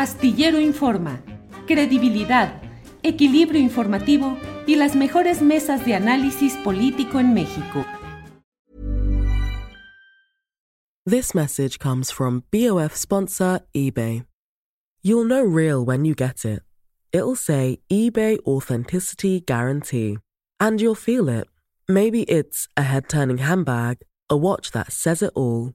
Astillero Informa, credibilidad, equilibrio informativo y las mejores mesas de análisis político en México. This message comes from BOF sponsor eBay. You'll know real when you get it. It'll say eBay Authenticity Guarantee. And you'll feel it. Maybe it's a head turning handbag, a watch that says it all,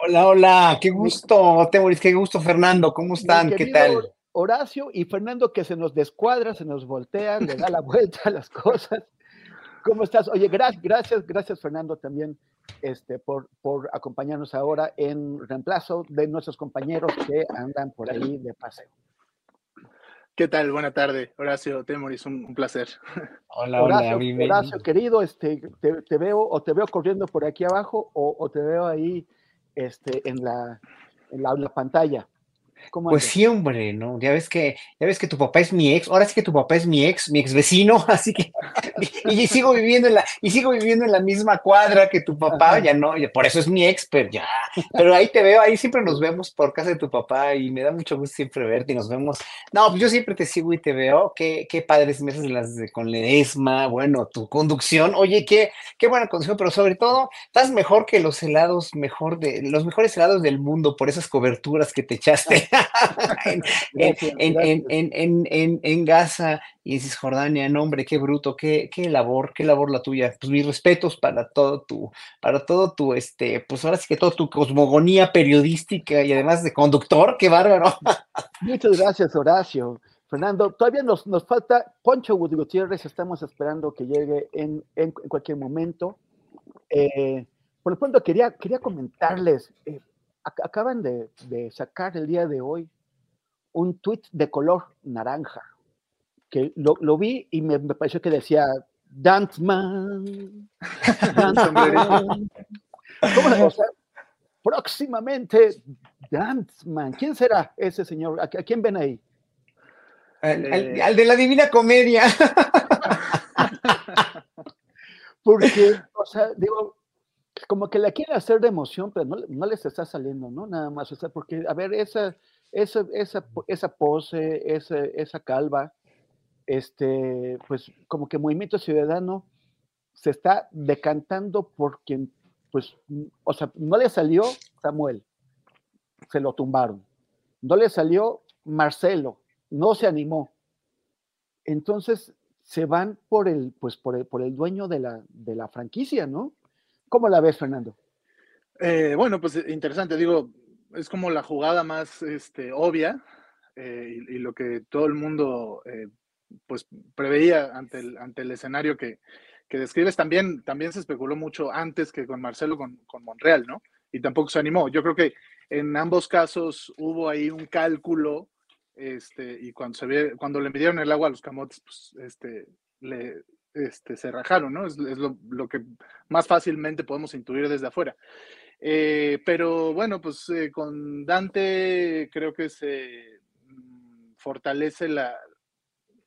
Hola, hola, qué gusto, Temoris, qué gusto, Fernando, ¿cómo están? ¿Qué tal? Horacio y Fernando que se nos descuadra, se nos voltea, le da la vuelta a las cosas. ¿Cómo estás? Oye, gracias, gracias, gracias Fernando también este, por, por acompañarnos ahora en reemplazo de nuestros compañeros que andan por ahí de paseo. ¿Qué tal? Buena tarde, Horacio Temoris, un, un placer. Hola, Horacio, hola, Horacio, querido, este, te, te, veo o te veo corriendo por aquí abajo o, o te veo ahí este, en, la, en, la, la pantalla. Pues sí, hombre, ¿no? Ya ves que, ya ves que tu papá es mi ex, ahora sí que tu papá es mi ex, mi ex vecino, así que y, y sigo viviendo en la, y sigo viviendo en la misma cuadra que tu papá, Ajá. ya no, por eso es mi ex, pero ya, pero ahí te veo, ahí siempre nos vemos por casa de tu papá y me da mucho gusto siempre verte y nos vemos. No, pues yo siempre te sigo y te veo, qué, qué padres mesas las de, con Ledesma, bueno, tu conducción, oye, qué, qué buena conducción, pero sobre todo, estás mejor que los helados, mejor de, los mejores helados del mundo por esas coberturas que te echaste. en, gracias, en, gracias. En, en, en, Gaza y en Cisjordania, no, hombre, qué bruto, qué, qué labor, qué labor la tuya. Pues mis respetos para todo tu, para todo tu, este, pues ahora sí que toda tu cosmogonía periodística y además de conductor, qué bárbaro. Muchas gracias, Horacio. Fernando, todavía nos, nos falta Poncho Gutiérrez, estamos esperando que llegue en, en, en cualquier momento. Eh, por lo pronto quería, quería comentarles, eh, acaban de, de, sacar el día de hoy un tweet de color naranja, que lo, lo vi y me, me, pareció que decía, Dance Man, Dance Man. ¿Cómo o sea, próximamente, Dance Man. ¿Quién será ese señor? ¿A, a quién ven ahí? Al, al, al, de la Divina Comedia. Porque, o sea, digo, como que la quieren hacer de emoción, pero no, no, les está saliendo, ¿no? Nada más, o sea, porque, a ver, esa, esa, esa, esa pose, esa, esa calva, este, pues como que Movimiento Ciudadano se está decantando por quien, pues, o sea, no le salió Samuel, se lo tumbaron, no le salió Marcelo, no se animó. Entonces se van por el, pues, por el, por el dueño de la, de la franquicia, ¿no? ¿Cómo la ves, Fernando? Eh, bueno, pues interesante, digo, es como la jugada más este, obvia eh, y, lo que todo el mundo eh, pues preveía ante el, ante el escenario que, que, describes. También, también se especuló mucho antes que con Marcelo, con, con Monreal, ¿no? Y tampoco se animó. Yo creo que en ambos casos hubo ahí un cálculo este, y cuando, se ve, cuando le midieron el agua a los camotes, pues este, le, este, se rajaron, ¿no? Es, lo, que más fácilmente podemos intuir desde afuera. Eh, pero bueno, pues eh, con Dante creo que se, fortalece la,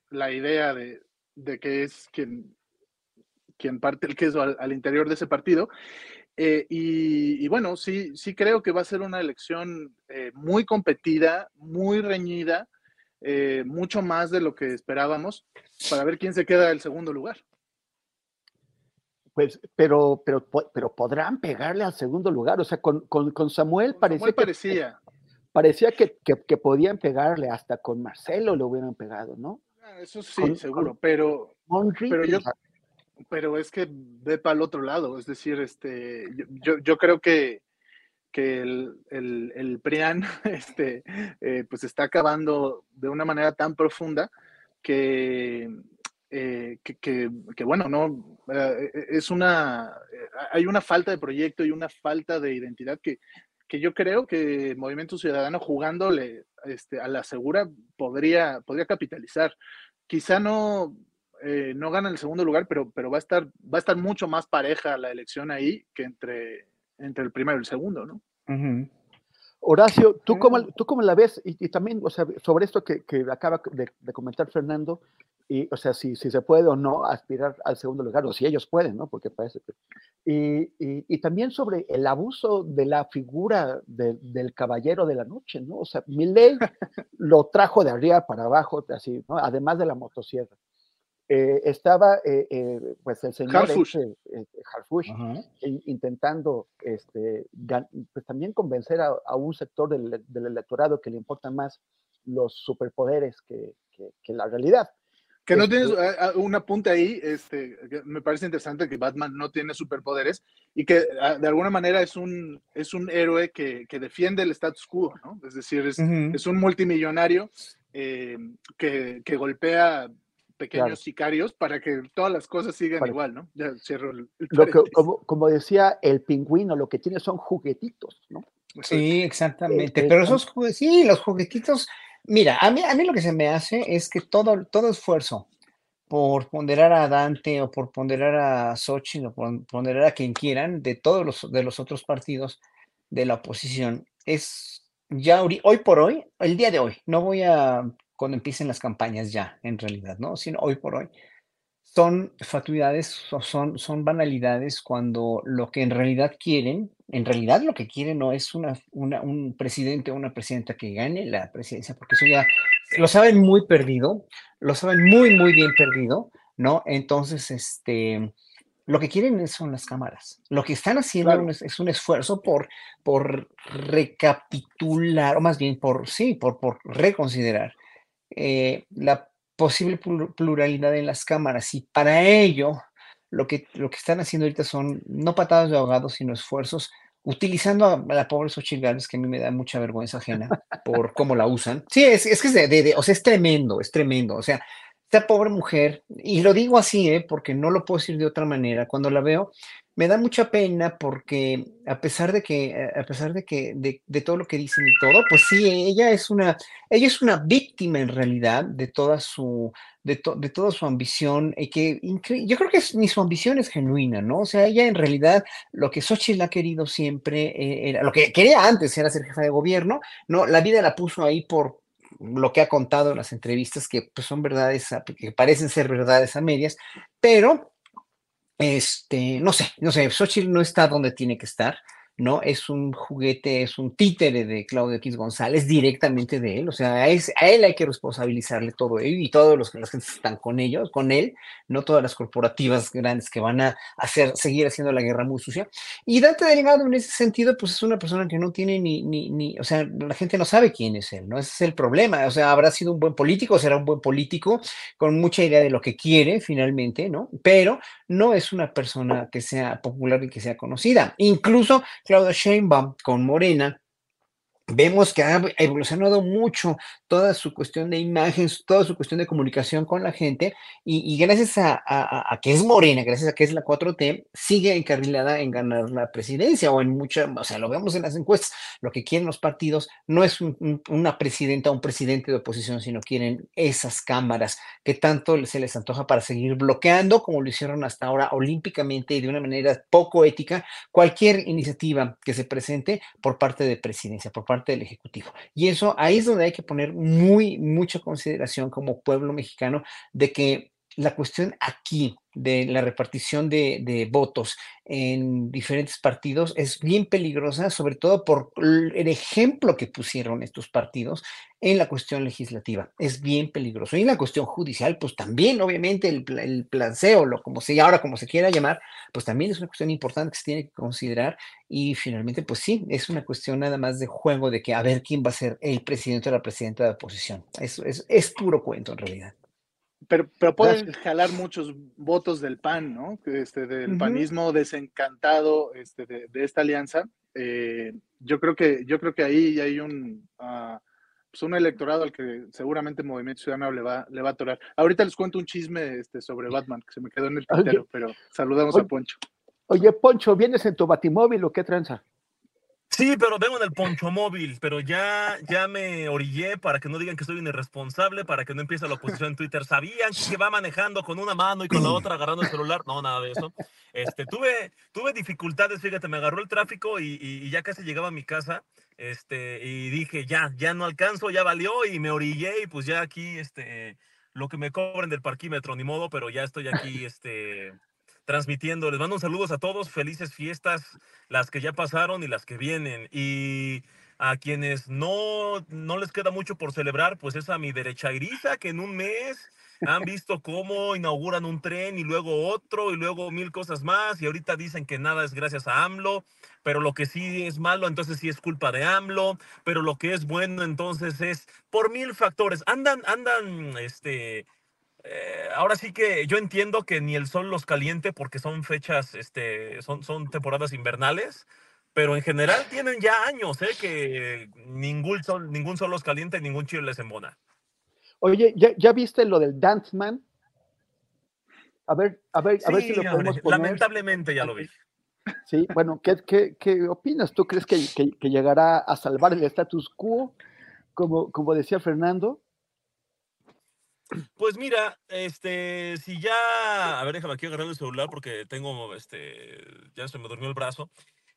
la idea de, de, que es quien, quien parte el queso al, al interior de ese partido. Eh, y, y, bueno, sí, sí creo que va a ser una elección muy competida, muy reñida, eh, mucho más de lo que esperábamos, para ver quién se queda el segundo lugar. Pues, pero, pero, pero podrán pegarle al segundo lugar. O sea, con, con, con Samuel parecía. Samuel. Que, parecía que, que, que, podían pegarle, hasta con Marcelo le hubieran pegado, ¿no? Ah, eso sí, seguro, pero, pero yo, pero es que ve para el otro lado, es decir, este, yo, yo creo que, que el, el, el, PRIAN este, eh, pues está acabando de una manera tan profunda que, eh, que, que, bueno, no, eh, es una, hay una falta de proyecto y una falta de identidad que, que yo creo que Movimiento Ciudadano jugándole este, a la segura podría, podría capitalizar. Quizá no, eh, no gana el segundo lugar, pero, pero va, a estar, va a estar mucho más pareja la elección ahí que entre, entre el primero y el segundo, ¿no? Uh -huh. Horacio, ¿tú cómo, ¿tú cómo la ves? Y, y también, o sea, sobre esto que, que acaba de, de, comentar Fernando, y, o sea, si, si, se puede o no aspirar al segundo lugar, o si ellos pueden, ¿no? Porque parece que... Y, y, y también sobre el abuso de la figura de, del caballero de la noche, ¿no? O sea, Miley lo trajo de arriba para abajo, así, ¿no? Además de la motosierra. Eh, estaba eh, eh, pues el señor Harfush, este, Harfush uh -huh. intentando este, pues también convencer a, a un sector del, del, electorado que le importan más los superpoderes que, que, que la realidad. Que no tienes uh, un apunte ahí, este, me parece interesante que Batman no tiene superpoderes y que uh, de alguna manera es un, es un héroe que, que defiende el status quo, ¿no? Es decir, es, uh -huh. es un multimillonario que, que, golpea pequeños claro. sicarios para que todas las cosas sigan para... igual, ¿no? Ya cierro el, el lo que, como, como, decía el pingüino, lo que tiene son juguetitos, ¿no? Sí, exactamente. Eh, Pero esos sí, los juguetitos, mira, a mí, a mí lo que se me hace es que todo, todo esfuerzo por ponderar a Dante o por ponderar a Xochitl o por ponderar a quien quieran de todos los, de los otros partidos de la oposición es ya hoy por hoy, el día de hoy, no voy a cuando empiecen las campañas ya, en realidad, ¿no? Sino hoy por hoy. Son fatuidades, son, son banalidades cuando lo que en realidad quieren, en realidad lo que quieren no es una, una, un presidente o una presidenta que gane la presidencia, porque eso ya lo saben muy perdido, lo saben muy, muy bien perdido, ¿no? Entonces, este, lo que quieren son las cámaras. Lo que están haciendo claro. es, es, un esfuerzo por, por recapitular, o más bien por, sí, por, por reconsiderar eh, la posible pluralidad en las cámaras y para ello lo que, lo que están haciendo ahorita son no patadas de ahogado, sino esfuerzos utilizando a la pobre Xochitl que a mí me da mucha vergüenza ajena por cómo la usan. Sí, es, es que es tremendo, es tremendo. O sea, esta pobre mujer, y lo digo así, ¿eh? porque no lo puedo decir de otra manera, cuando la veo, me da mucha pena porque a pesar de que, a pesar de que, de, de, todo lo que dicen y todo, pues sí, ella es una, ella es una víctima en realidad de toda su, de, de toda su ambición, y que yo creo que ni su ambición es genuina, ¿no? O sea, ella en realidad lo que Xochitl ha querido siempre eh, era, lo que quería antes era ser jefa de gobierno, ¿no? La vida la puso ahí por, lo que ha contado en las entrevistas, que pues, son verdades, que parecen ser verdades a medias, pero este, no sé, no sé, Xochitl no está donde tiene que estar, ¿no? Es un juguete, es un títere de Claudio X González, directamente de él, o sea, es, a él hay que responsabilizarle todo ello y todos los que las están con ellos, con él, no todas las corporativas grandes que van a hacer, seguir haciendo la guerra muy sucia. Y Dante Delgado, en ese sentido, pues es una persona que no tiene ni, ni, ni, o sea, la gente no sabe quién es él, ¿no? Ese es el problema, o sea, habrá sido un buen político, será un buen político, con mucha idea de lo que quiere finalmente, ¿no? Pero no es una persona que sea popular y que sea conocida. Incluso Claudia Sheinbaum con Morena, vemos que ha evolucionado mucho toda su cuestión de imagen, toda su cuestión de comunicación con la gente, y, gracias a, que es Morena, gracias a que es la 4T, sigue encarrilada en ganar la presidencia, o en mucha, o sea, lo vemos en las encuestas, lo que quieren los partidos no es un, un, una presidenta o un presidente de oposición, sino quieren esas cámaras que tanto se les antoja para seguir bloqueando, como lo hicieron hasta ahora olímpicamente y de una manera poco ética, cualquier iniciativa que se presente por parte de presidencia, por parte parte del Ejecutivo. Y eso ahí es donde hay que poner muy, mucha consideración como pueblo mexicano de que la cuestión aquí de la repartición de, votos en diferentes partidos es bien peligrosa, sobre todo por el ejemplo que pusieron estos partidos en la cuestión legislativa. Es bien peligroso. Y en la cuestión judicial, pues también, obviamente, el, el planceo, lo como se ahora como se quiera llamar, pues también es una cuestión importante que se tiene que considerar. Y finalmente, pues sí, es una cuestión nada más de juego de que a ver quién va a ser el presidente o la presidenta de la oposición. Eso es, es puro cuento en realidad. Pero, pero pueden jalar muchos votos del PAN, ¿no? Este, del panismo desencantado este, de, esta alianza. Eh, yo creo que yo creo que ahí hay un, uh, pues un electorado al que seguramente Movimiento Ciudadano le va, le va a atorar. Ahorita les cuento un chisme este, sobre Batman que se me quedó en el tintero, pero saludamos a Poncho. Oye, Poncho, ¿vienes en tu batimóvil o qué tranza? Sí, pero vengo en el poncho móvil, pero ya, ya me orillé para que no digan que soy un irresponsable, para que no empiece la oposición en Twitter. ¿Sabían que va manejando con una mano y con la otra agarrando el celular? No, nada de eso. Este, tuve, tuve dificultades, fíjate, me agarró el tráfico y, y, ya casi llegaba a mi casa. Este, y dije, ya, ya no alcanzo, ya valió, y me orillé, y pues ya aquí, este, lo que me cobren del parquímetro, ni modo, pero ya estoy aquí, este transmitiendo. Les mando un saludos a todos, felices fiestas, las que ya pasaron y las que vienen. Y a quienes no, no les queda mucho por celebrar, pues es a mi derecha iriza, que en un mes han visto cómo inauguran un tren y luego otro y luego mil cosas más y ahorita dicen que nada es gracias a AMLO, pero lo que sí es malo entonces sí es culpa de AMLO, pero lo que es bueno entonces es por mil factores. Andan, andan, este, eh, ahora sí que yo entiendo que ni el sol los caliente porque son fechas, este, son, son temporadas invernales, pero en general tienen ya años, ¿eh? Que ningún sol, ningún sol los caliente y ningún chile les embona. Oye, ¿ya, ¿ya, viste lo del Dance Man? A ver, a ver, a ver si lo podemos poner. Lamentablemente ya lo vi. Sí, bueno, ¿qué, qué, qué opinas? ¿Tú crees que, que, que, llegará a salvar el status quo, como, como decía Fernando? Pues mira, este, si ya, a ver, déjame aquí agarrar el celular porque tengo, este, ya se me durmió el brazo.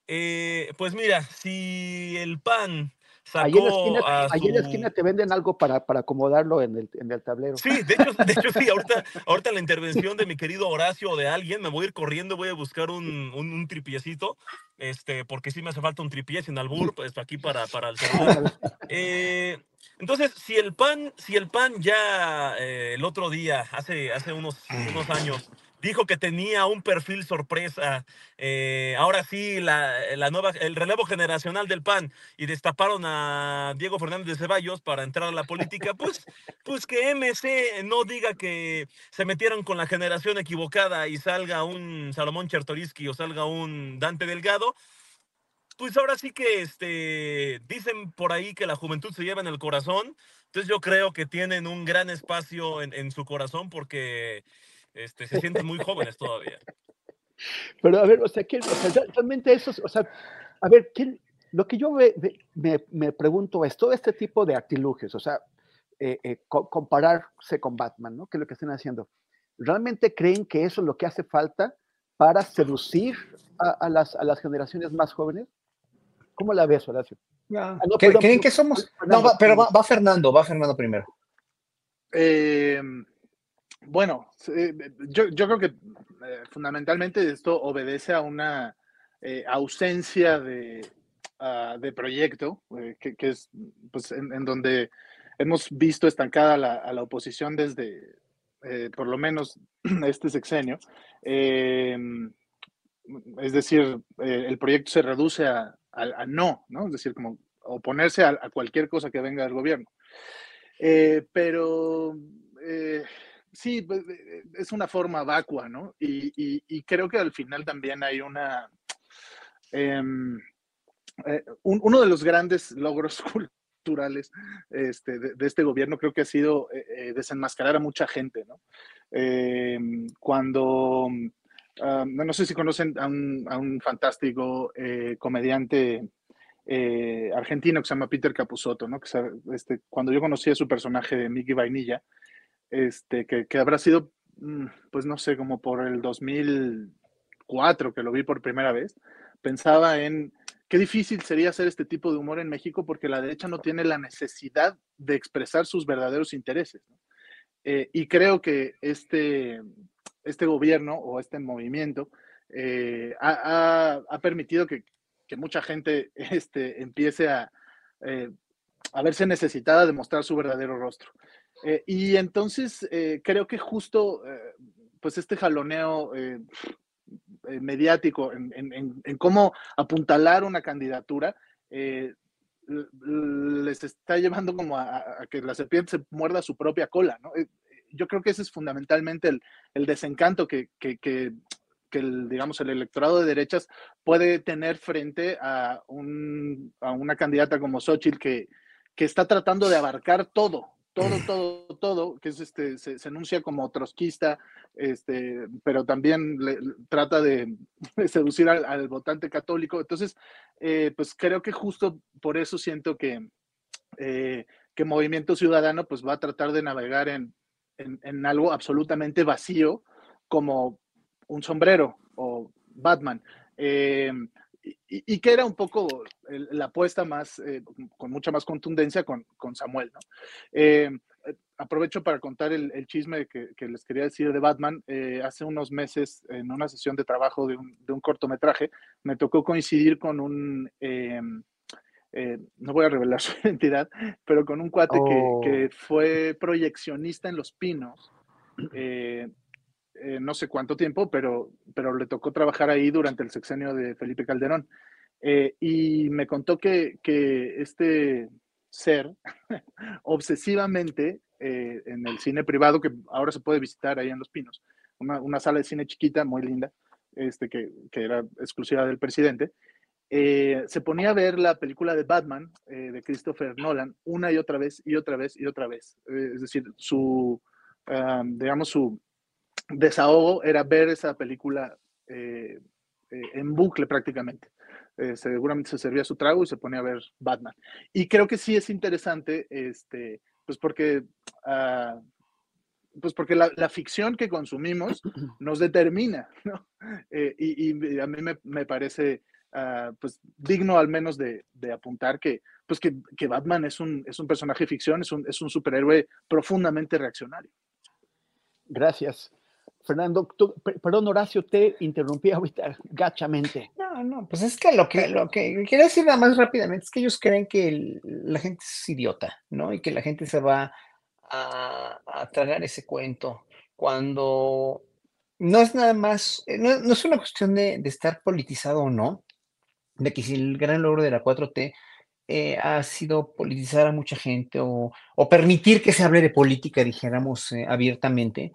Eh, pues mira, si el PAN sacó ahí en, la esquina, ahí en la esquina te venden algo para, para acomodarlo en el, en el, tablero. Sí, de hecho, de hecho sí, ahorita, ahorita la intervención de mi querido Horacio o de alguien, me voy a ir corriendo, voy a buscar un, un, un tripiecito, este, porque sí me hace falta un tripié sin albur, pues aquí para, para el celular. Eh, entonces, si el PAN, si el PAN ya eh, el otro día, hace, hace unos, unos años, dijo que tenía un perfil sorpresa, eh, ahora sí, la, la, nueva, el relevo generacional del PAN, y destaparon a Diego Fernández de Ceballos para entrar a la política, pues, pues que MC no diga que se metieron con la generación equivocada y salga un Salomón Chertoriski o salga un Dante Delgado, pues ahora sí que este, dicen por ahí que la juventud se lleva en el corazón. Entonces yo creo que tienen un gran espacio en, en su corazón porque este, se sienten muy jóvenes todavía. Pero a ver, o sea, ¿qué, o sea realmente eso, o sea, a ver, ¿qué, lo que yo me, me, me, pregunto es todo este tipo de artilugios, o sea, eh, eh, compararse con Batman, ¿no? ¿Qué es lo que están haciendo? ¿Realmente creen que eso es lo que hace falta para seducir a, a, las, a las generaciones más jóvenes? ¿Cómo la ves, Horacio? Ah, no, ¿Creen que somos? No, va, pero va, va, Fernando, va Fernando primero. Eh, bueno, yo, yo, creo que eh, fundamentalmente esto obedece a una eh, ausencia de, uh, de proyecto, eh, que, es pues, en, donde hemos visto estancada la, a la oposición desde eh, por lo menos este sexenio. es decir, el proyecto se reduce a, a, no, ¿no? Es decir, como oponerse a, cualquier cosa que venga del gobierno. Eh, pero eh, sí, pues, eh, es una forma vacua, ¿no? Y, y, y, creo que al final también hay una... Um, un, uno de los grandes logros culturales este, de, este gobierno creo que ha sido eh, desenmascarar a mucha gente, ¿no? Em, cuando... Uh, no sé si conocen a un, a un fantástico eh, comediante eh, argentino que se llama Peter Capusotto, ¿no? Que este, cuando yo conocí a su personaje de Mickey Vainilla, este, que, que, habrá sido, mm, pues no sé, como por el 2004 que lo vi por primera vez, pensaba en qué difícil sería hacer este tipo de humor en México porque la derecha no tiene la necesidad de expresar sus verdaderos intereses. Eh, y creo que este, este gobierno o este movimiento eh, ha, permitido que, mucha gente este, empiece a, eh, a, verse necesitada de mostrar su verdadero rostro. Y entonces creo que justo pues este jaloneo mediático en, cómo apuntalar una candidatura les está llevando como a, que la serpiente se muerda su propia cola, ¿no? Eh, yo creo que ese es fundamentalmente el, desencanto que, el, digamos, el electorado de derechas puede tener frente a, una candidata como Xochitl que, que está tratando de abarcar todo, todo, todo, todo, que es este, se, se enuncia como trotskista, este, pero también trata de, seducir al, votante católico. Entonces, eh, pues creo que justo por eso siento que, eh, que Movimiento Ciudadano pues va a tratar de navegar en, en, algo absolutamente vacío como un sombrero o Batman. Eh, y, que era un poco la apuesta más, eh, con mucha más contundencia con, con Samuel, ¿no? Eh, aprovecho para contar el, chisme que, que, les quería decir de Batman. Eh, hace unos meses, en una sesión de trabajo de un, de un cortometraje, me tocó coincidir con un, no voy a revelar su identidad, pero con un cuate que, que, oh. fue proyeccionista en Los Pinos. Eh, no sé cuánto tiempo, pero, pero le tocó trabajar ahí durante el sexenio de Felipe Calderón. Eh, y me contó que, que este ser obsesivamente eh, en el cine privado, que ahora se puede visitar ahí en Los Pinos, una, una sala de cine chiquita, muy linda, este, que, que era exclusiva del presidente, se ponía a ver la película de Batman de Christopher Nolan una y otra vez y otra vez y otra vez. es decir, su, digamos, su, desahogo era ver esa película eh, eh, en bucle prácticamente. Eh, seguramente se servía su trago y se ponía a ver Batman. Y creo que sí es interesante, este, pues porque, ah, pues porque la, ficción que consumimos nos determina, ¿no? Y, a mí me, parece ah, pues digno al menos de, apuntar que, pues que, Batman es un, es un personaje de ficción, es un, es un superhéroe profundamente reaccionario. Gracias. Fernando, perdón, Horacio, te interrumpí ahorita gachamente. No, no, pues es que lo que, lo que quiero decir nada más rápidamente es que ellos creen que la gente es idiota, ¿no? Y que la gente se va a, a tragar ese cuento cuando no es nada más, eh, no, es una cuestión de, estar politizado o no, de que si el gran logro de la 4T eh, ha sido politizar a mucha gente o, permitir que se hable de política, dijéramos eh, abiertamente,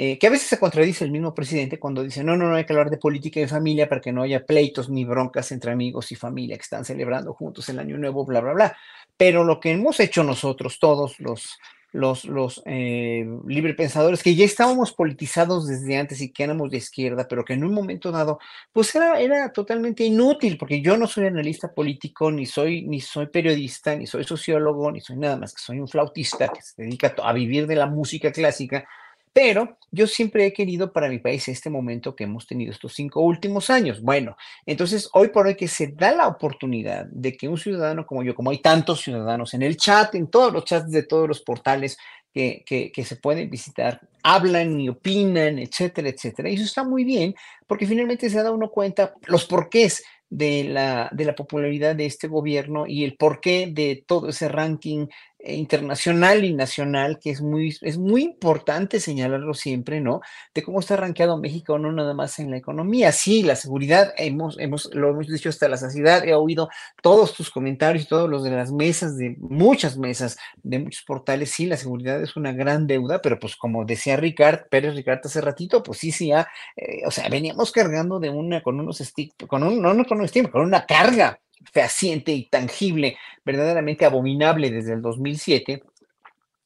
eh, que a veces se contradice el mismo presidente cuando dice, no, no, no hay que hablar de política y familia para que no haya pleitos ni broncas entre amigos y familia que están celebrando juntos el año nuevo, bla, bla, bla. Pero lo que hemos hecho nosotros, todos los, los, los eh, librepensadores, que ya estábamos politizados desde antes y que éramos de izquierda, pero que en un momento dado, pues era, era totalmente inútil, porque yo no soy analista político, ni soy, ni soy periodista, ni soy sociólogo, ni soy nada más que soy un flautista que se dedica a vivir de la música clásica pero yo siempre he querido para mi país este momento que hemos tenido estos cinco últimos años. Bueno, entonces hoy por hoy que se da la oportunidad de que un ciudadano como yo, como hay tantos ciudadanos en el chat, en todos los chats de todos los portales que, se pueden visitar, hablan y opinan, etcétera, etcétera. Y eso está muy bien porque finalmente se da uno cuenta los porqués de la, popularidad de este gobierno y el porqué de todo ese ranking internacional y nacional, que es muy, es muy importante señalarlo siempre, ¿no? De cómo está rankeado México, no nada más en la economía. Sí, la seguridad, hemos, hemos, lo hemos dicho hasta la saciedad, he oído todos tus comentarios, todos los de las mesas, de muchas mesas, de muchos portales. Sí, la seguridad es una gran deuda, pero pues como decía Ricard, Pérez Ricard hace ratito, pues sí, sí, ah, eh, o sea, veníamos cargando de una, con unos stick, con un, no, no con un stick, con una carga fehaciente y tangible, verdaderamente abominable desde el 2007,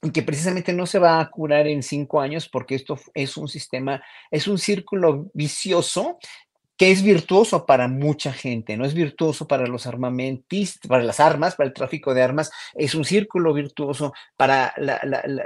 y que precisamente no se va a curar en cinco años porque esto es un sistema, es un círculo vicioso que es virtuoso para mucha gente, no es virtuoso para los armamentistas, para las armas, para el tráfico de armas, es un círculo virtuoso para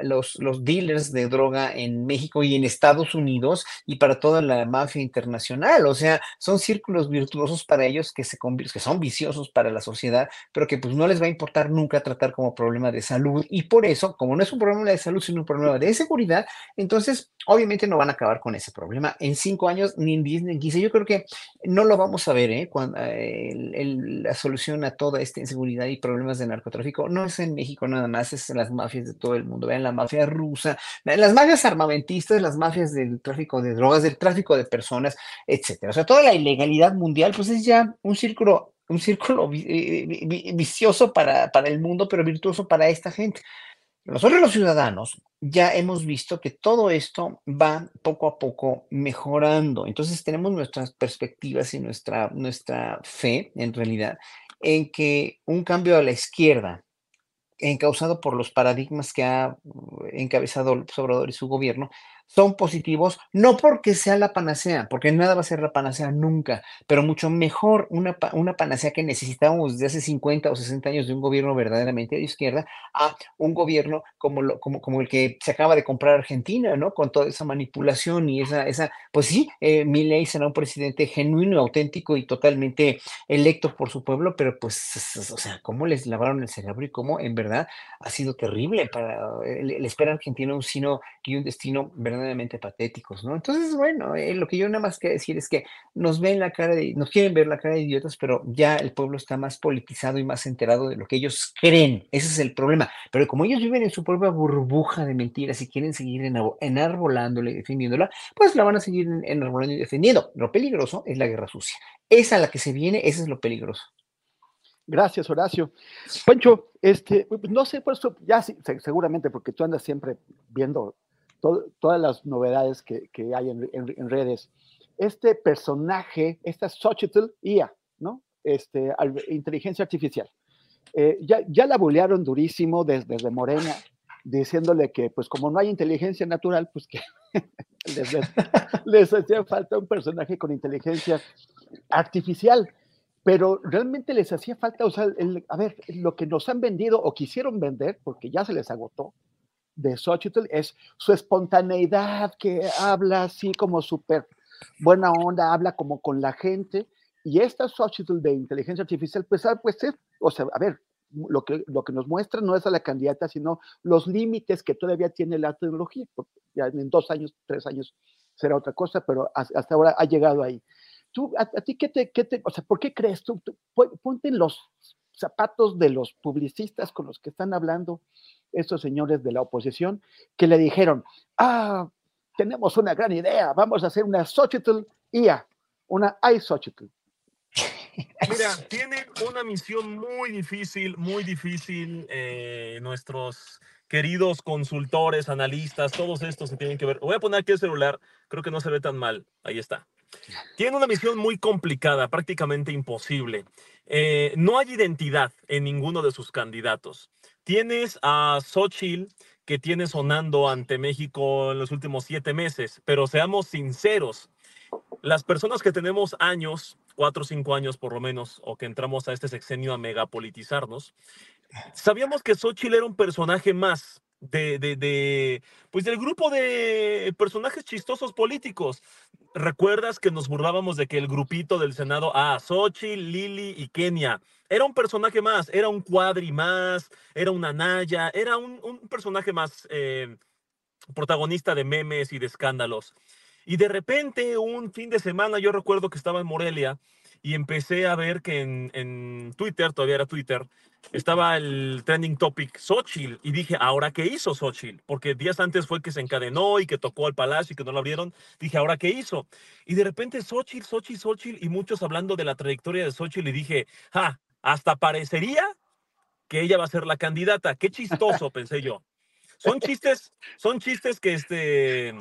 los, los dealers de droga en México y en Estados Unidos y para toda la mafia internacional. O sea, son círculos virtuosos para ellos que, se, que son viciosos para la sociedad, pero que pues no les va a importar nunca tratar como problema de salud. Y por eso, como no es un problema de salud, sino un problema de seguridad, entonces obviamente no van a acabar con ese problema en cinco años, ni en diez, ni en quince. Yo creo que no lo vamos a ver, ¿eh? Cuando, eh, la solución a toda esta inseguridad y problemas de narcotráfico no es en México nada más, es en las mafias de todo el mundo. Vean la mafia rusa, las mafias armamentistas, las mafias del tráfico de drogas, del tráfico de personas, etcétera. O sea, toda la ilegalidad mundial, pues es ya un círculo un círculo eh, vicioso para, para el mundo, pero virtuoso para esta gente. Nosotros los ciudadanos ya hemos visto que todo esto va poco a poco mejorando. Entonces tenemos nuestras perspectivas y nuestra, nuestra fe, en realidad, en que un cambio a la izquierda, encausado por los paradigmas que ha encabezado López Obrador y su gobierno, son positivos, no porque sea la panacea, porque nada va a ser la panacea nunca, pero mucho mejor una, una panacea que necesitábamos desde hace 50 o 60 años de un gobierno verdaderamente de izquierda a un gobierno como, lo, como, como el que se acaba de comprar Argentina, ¿no? Con toda esa manipulación y esa, esa pues sí, eh, ley será un presidente genuino, auténtico y totalmente electo por su pueblo, pero pues, o sea, cómo les lavaron el cerebro y cómo en verdad ha sido terrible para, le, espera a Argentina un sino y un destino verdaderamente patéticos, ¿no? Entonces, bueno, eh, lo que yo nada más quiero decir es que nos ven la cara de, nos quieren ver la cara de idiotas, pero ya el pueblo está más politizado y más enterado de lo que ellos creen. Ese es el problema. Pero como ellos viven en su propia burbuja de mentiras y quieren seguir enarbolándola y defendiéndola, pues la van a seguir enarbolando y defendiendo. Lo peligroso es la guerra sucia. Esa a la que se viene, ese es lo peligroso. Gracias, Horacio. Pancho, este, no sé, por eso, ya seguramente, porque tú andas siempre viendo todas las novedades que, hay en, redes. Este personaje, esta Xochitl IA, ¿no? Este, inteligencia artificial. Eh, ya, ya la bullearon durísimo desde, desde, Morena, diciéndole que, pues como no hay inteligencia natural, pues que les, hacía falta un personaje con inteligencia artificial pero realmente les hacía falta, o sea, a ver, lo que nos han vendido o quisieron vender, porque ya se les agotó, de Xochitl es su espontaneidad, que habla así como súper buena onda, habla como con la gente. Y esta Xochitl de inteligencia artificial, pues, ah, pues es, o sea, a ver, lo que, lo que nos muestra no es a la candidata, sino los límites que todavía tiene la tecnología. Ya en dos años, tres años será otra cosa, pero hasta ahora ha llegado ahí. Tú, a, ti, ¿qué te, qué te, o sea, ¿por qué crees tú? Ponte en los zapatos de los publicistas con los que están hablando estos señores de la oposición que le dijeron, ah, tenemos una gran idea, vamos a hacer una Xochitl IA, una iSochitl. Mira, tienen una misión muy difícil, muy difícil. Eh, nuestros queridos consultores, analistas, todos estos se tienen que ver. Voy a poner aquí el celular, creo que no se ve tan mal. Ahí está. Tiene una misión muy complicada, prácticamente imposible. Eh, no hay identidad en ninguno de sus candidatos. Tienes a Xochitl que tiene sonando ante México en los últimos siete meses, pero seamos sinceros, las personas que tenemos años, cuatro o cinco años por lo menos, o que entramos a este sexenio a megapolitizarnos, sabíamos que Xochitl era un personaje más de, de, de, pues del grupo de personajes chistosos políticos. ¿Recuerdas que nos burlábamos de que el grupito del Senado, ah, Xochitl, Lili y Kenia, era un personaje más, era un cuadri más, era una Naya, era un, un personaje más eh, protagonista de memes y de escándalos. Y de repente, un fin de semana, yo recuerdo que estaba en Morelia y empecé a ver que en, en Twitter, todavía era Twitter, estaba el trending topic Xochitl y dije, ¿ahora qué hizo Xochitl? Porque días antes fue que se encadenó y que tocó al palacio y que no lo abrieron. Dije, ¿ahora qué hizo? Y de repente Xochitl, Xochitl, Xochitl y muchos hablando de la trayectoria de Xochitl y dije, ¡ja! Hasta parecería que ella va a ser la candidata. Qué chistoso, pensé yo. Son chistes, son chistes que este...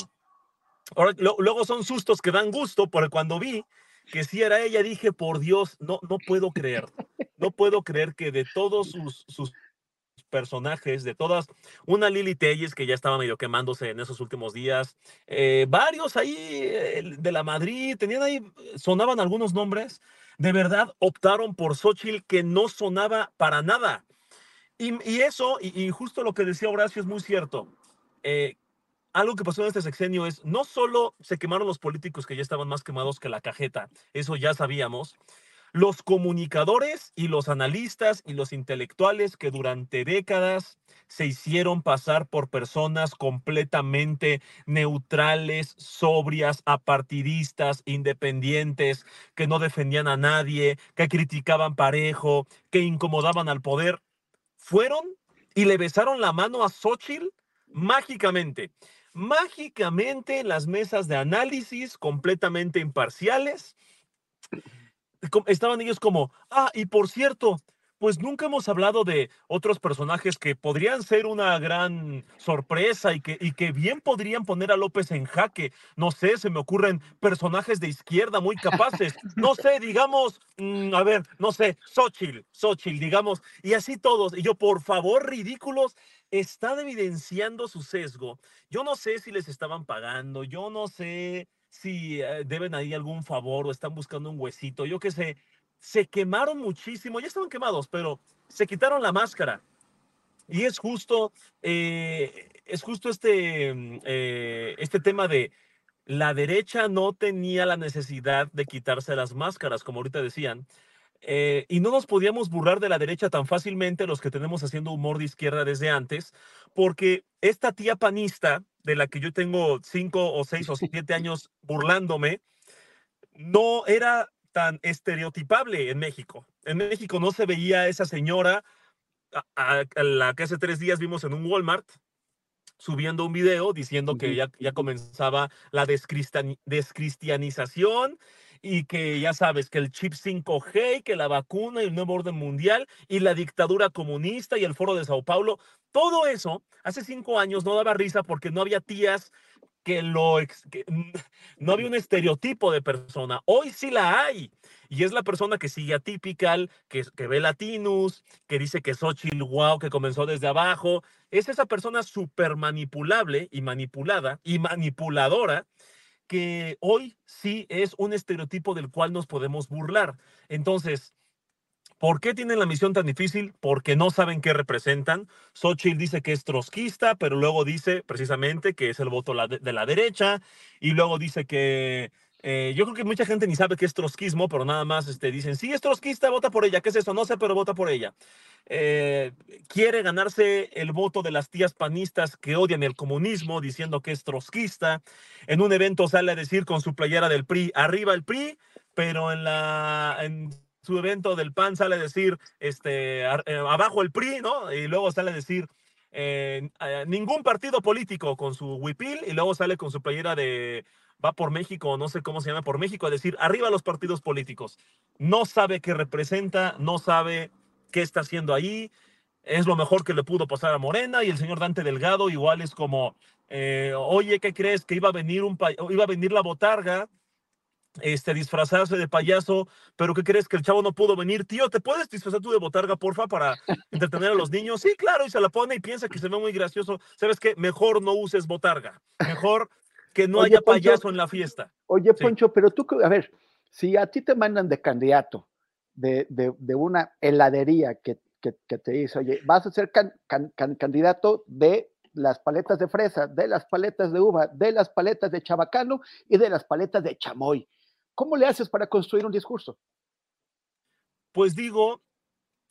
luego son sustos que dan gusto, porque cuando vi que si era ella, dije, por Dios, no, no puedo creer, no puedo creer que de todos sus, personajes, de todas, una Lili Telles que ya estaba medio quemándose en esos últimos días, eh, varios ahí eh, de la Madrid, tenían ahí, sonaban algunos nombres, de verdad optaron por Xochitl que no sonaba para nada. Y, eso, y, y, justo lo que decía Horacio es muy cierto. Eh, algo que pasó en este sexenio es, no solo se quemaron los políticos que ya estaban más quemados que la cajeta, eso ya sabíamos, los comunicadores y los analistas y los intelectuales que durante décadas se hicieron pasar por personas completamente neutrales, sobrias, apartidistas, independientes, que no defendían a nadie, que criticaban parejo, que incomodaban al poder, fueron y le besaron la mano a Xochitl mágicamente mágicamente las mesas de análisis completamente imparciales. Estaban ellos como, ah, y por cierto, pues nunca hemos hablado de otros personajes que podrían ser una gran sorpresa y que, y que bien podrían poner a López en jaque. No sé, se me ocurren personajes de izquierda muy capaces. No sé, digamos, mm, a ver, no sé, Xochitl, Xochitl, digamos, y así todos. Y yo, por favor, ridículos, están evidenciando su sesgo. Yo no sé si les estaban pagando, yo no sé si eh, deben ahí algún favor o están buscando un huesito, yo qué sé. Se quemaron muchísimo, ya estaban quemados, pero se quitaron la máscara. Y es justo, eh, es justo este, mm, eh, este tema de la derecha no tenía la necesidad de quitarse las máscaras, como ahorita decían, eh, y no nos podíamos burlar de la derecha tan fácilmente los que tenemos haciendo humor de izquierda desde antes, porque esta tía panista, de la que yo tengo cinco o seis o siete años burlándome, no era tan estereotipable en México. En México no se veía esa señora a, la que hace tres días vimos en un Walmart subiendo un video diciendo que ya, ya comenzaba la descristianización y que ya sabes que el chip 5G, que la vacuna y el nuevo orden mundial y la dictadura comunista y el foro de Sao Paulo, todo eso hace cinco años no daba risa porque no había tías que lo no había un estereotipo de persona. Hoy sí la hay. Y es la persona que sigue a Typical, que, que ve Latinus, que dice que Xochitl, wow, que comenzó desde abajo. Es esa persona súper manipulable y manipulada y manipuladora que hoy sí es un estereotipo del cual nos podemos burlar. Entonces, ¿por qué tienen la misión tan difícil? Porque no saben qué representan. Xochitl dice que es trotskista, pero luego dice precisamente que es el voto de la derecha, y luego dice que eh, yo creo que mucha gente ni sabe qué es trotskismo, pero nada más este, dicen, sí, es trotskista, vota por ella. ¿Qué es eso? No sé, pero vota por ella. Eh, quiere ganarse el voto de las tías panistas que odian el comunismo, diciendo que es trotskista. En un evento sale a decir con su playera del PRI, arriba el PRI, pero en, la, su evento del PAN sale a decir, este, eh, abajo el PRI, ¿no? Y luego sale a decir... ningún partido político con su huipil y luego sale con su playera de va por México, no sé cómo se llama, por México, a decir, arriba los partidos políticos. No sabe qué representa, no sabe qué está haciendo ahí. Es lo mejor que le pudo pasar a Morena y el señor Dante Delgado igual es como, eh, oye, ¿qué crees? Que iba a venir, un iba a venir la botarga, este, disfrazarse de payaso, pero ¿qué crees? Que el chavo no pudo venir. Tío, ¿te puedes disfrazar tú de botarga, porfa, para entretener a los niños? Sí, claro, y se la pone y piensa que se ve muy gracioso. ¿Sabes qué? Mejor no uses botarga. Mejor que no haya payaso en la fiesta. Oye, Poncho, pero tú, a ver, si a ti te mandan de candidato de, una heladería que, te dice, oye, vas a ser candidato de las paletas de fresa, de las paletas de uva, de las paletas de chabacano y de las paletas de chamoy. ¿Cómo le haces para construir un discurso? Pues digo,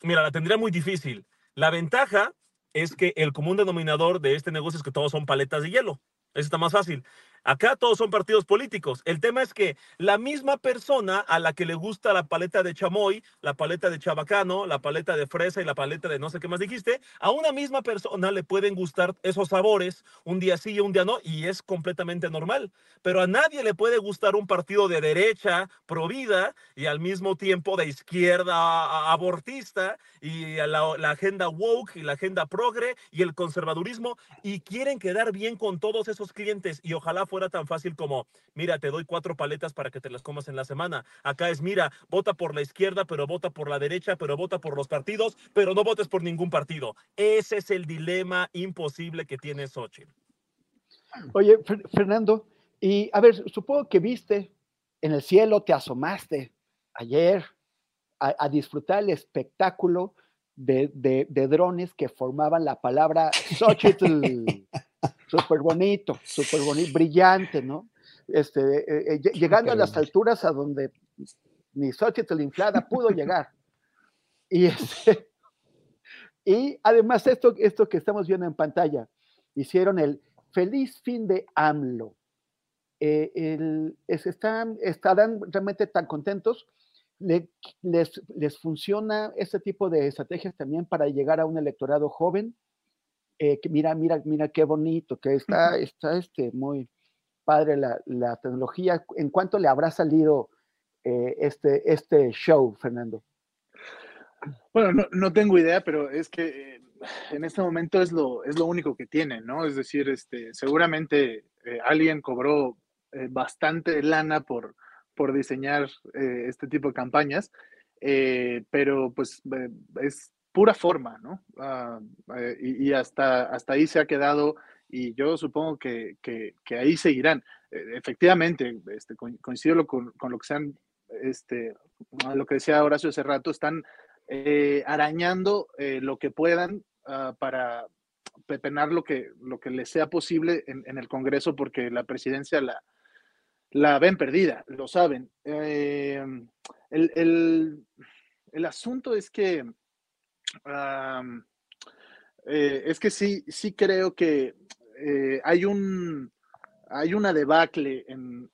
mira, la tendría muy difícil. La ventaja es que el común denominador de este negocio es que todos son paletas de hielo. Eso está más fácil. Acá todos son partidos políticos. El tema es que la misma persona a la que le gusta la paleta de chamoy, la paleta de chabacano, la paleta de fresa y la paleta de no sé qué más dijiste, a una misma persona le pueden gustar esos sabores un día sí y un día no, y es completamente normal. Pero a nadie le puede gustar un partido de derecha, pro vida, y al mismo tiempo de izquierda abortista, y la, la agenda woke y la agenda progre y el conservadurismo, y quieren quedar bien con todos esos clientes, y ojalá fuera tan fácil como, mira, te doy cuatro paletas para que te las comas en la semana. Acá es, mira, vota por la izquierda, pero vota por la derecha, pero vota por los partidos, pero no votes por ningún partido. Ese es el dilema imposible que tiene Xochitl. Oye, Fernando, y a ver, supongo que viste en el cielo, te asomaste ayer a, disfrutar el espectáculo de, drones que formaban la palabra Xochitl. Súper bonito, súper bonito, brillante, ¿no? Este, eh, eh, llegando a las alturas a donde ni Xochitl inflada pudo llegar. Y, este, y además esto, esto que estamos viendo en pantalla, hicieron el feliz fin de AMLO. Eh, el, están, estarán realmente tan contentos. les, les funciona este tipo de estrategias también para llegar a un electorado joven eh, que mira, mira, mira qué bonito, que está, está este, muy padre la, la tecnología. ¿En cuánto le habrá salido eh, este, este show, Fernando? Bueno, no, no, tengo idea, pero es que en este momento es lo, es lo único que tienen, ¿no? Es decir, este, seguramente eh, alguien cobró bastante lana por, por diseñar este tipo de campañas, pero pues es pura forma, ¿no? Ah, eh, y, hasta, hasta ahí se ha quedado y yo supongo que, ahí seguirán. E, efectivamente, este, coincido con, lo que sean, este, lo que decía Horacio hace rato, están eh, arañando eh, lo que puedan ah, para pepenar lo que, lo que les sea posible en, el Congreso, porque la presidencia la, la ven perdida, lo saben. el, el asunto es que eh, es que sí, sí creo que eh, hay un hay una debacle en,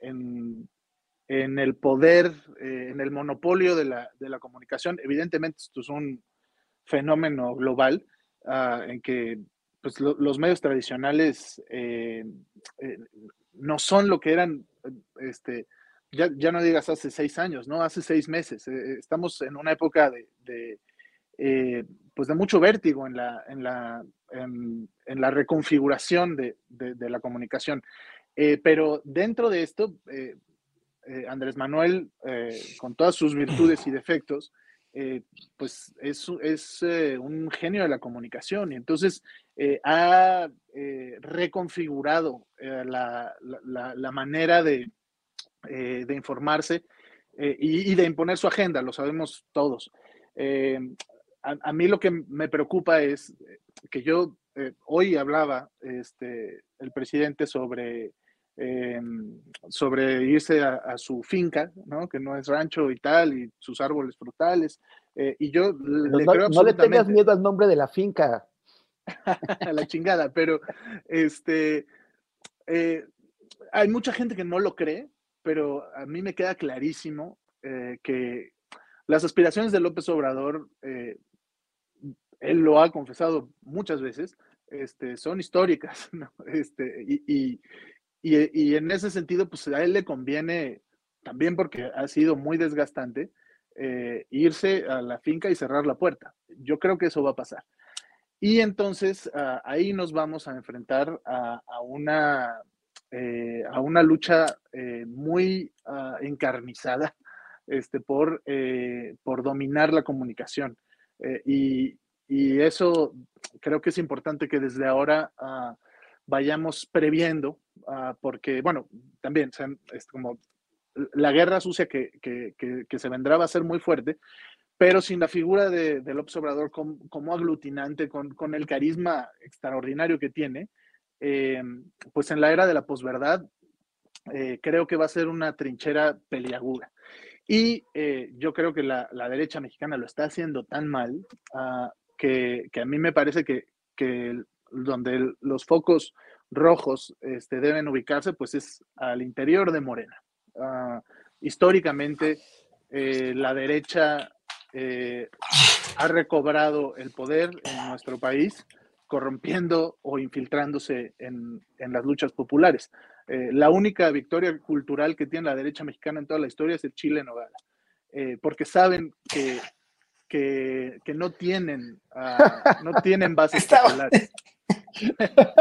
el poder, eh, en el monopolio de la, comunicación. Evidentemente, esto es un fenómeno global ah, en que pues, los medios tradicionales no son lo que eran, este, ya, ya, no digas hace seis años, ¿no? Hace seis meses. estamos en una época de eh, pues de mucho vértigo en la, en la, en, la reconfiguración de, de, la comunicación. Eh, pero dentro de esto, eh, Andrés Manuel, con todas sus virtudes y defectos, pues es, es un genio de la comunicación y entonces ha reconfigurado la, la, manera de, de informarse y, de imponer su agenda, lo sabemos todos a, mí lo que me preocupa es que yo eh, hoy hablaba este, el presidente sobre, em, sobre irse a, su finca, ¿no? que no es rancho y tal, y sus árboles frutales. Eh, y yo le no, no le tengas miedo al nombre de la finca. a la chingada, pero este, eh, hay mucha gente que no lo cree, pero a mí me queda clarísimo que las aspiraciones de López Obrador él lo ha confesado muchas veces, este, son históricas, ¿no? Este, y, y, y, en ese sentido, pues a él le conviene, también porque ha sido muy desgastante, eh, irse a la finca y cerrar la puerta. Yo creo que eso va a pasar. Y entonces ah, ahí nos vamos a enfrentar a, a una, eh, a una lucha eh, muy ah, encarnizada este, por, por dominar la comunicación. y, y eso creo que es importante que desde ahora ah, vayamos previendo, ah, porque, bueno, también es como la guerra sucia que, se vendrá va a ser muy fuerte, pero sin la figura de, del observador como, aglutinante, con, el carisma extraordinario que tiene, eh, pues en la era de la posverdad, eh, creo que va a ser una trinchera peliaguda. Y eh, yo creo que la, derecha mexicana lo está haciendo tan mal uh, que, a mí me parece que, donde los focos rojos este, deben ubicarse, pues es al interior de Morena. Ah, históricamente, eh, la derecha eh, ha recobrado el poder en nuestro país, corrompiendo o infiltrándose en, las luchas populares. Eh, la única victoria cultural que tiene la derecha mexicana en toda la historia es el Chile Nogada, porque saben que que, no tienen, uh, no tienen bases populares.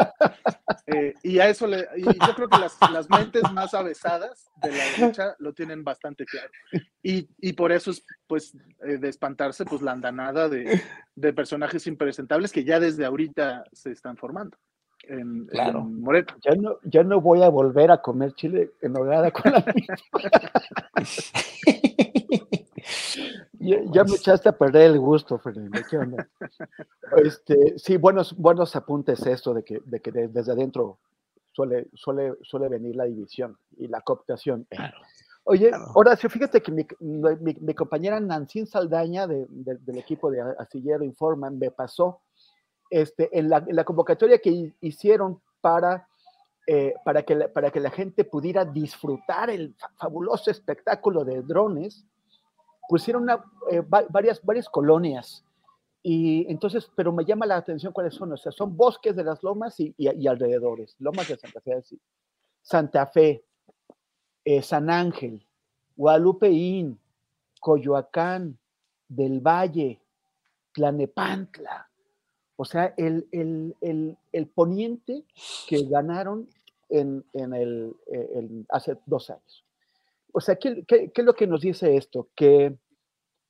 Eh, y a eso le, y yo creo que las, las, mentes más avesadas de la derecha lo tienen bastante claro. Y, y por eso es, pues, eh, de espantarse, pues, la andanada de, de, personajes impresentables que ya desde ahorita se están formando. En, claro. En Moreto. Ya no, ya no voy a volver a comer chile en hogada con la ya, me echaste a perder el gusto, Fernando. ¿Qué onda? Este, sí, buenos, buenos apuntes esto de que, de que desde adentro suele, suele, suele venir la división y la cooptación. Oye, Horacio, fíjate que mi, mi, compañera Nancy Saldaña de, del equipo de Astillero Informa me pasó este, en, la, en la convocatoria que hicieron para eh, para, que la, para que la gente pudiera disfrutar el fabuloso espectáculo de drones, pusieron una, eh, varias, varias colonias. Y entonces, pero me llama la atención cuáles son, o sea, son bosques de las lomas y, y, alrededores, lomas de Santa Fe, Santa Fe, eh, San Ángel, Guadalupeín, Coyoacán, Del Valle, Tlanepantla, o sea, el, el, el, el poniente que ganaron en, en el, hace dos años. O sea, ¿qué, ¿qué, qué, es lo que nos dice esto? Que,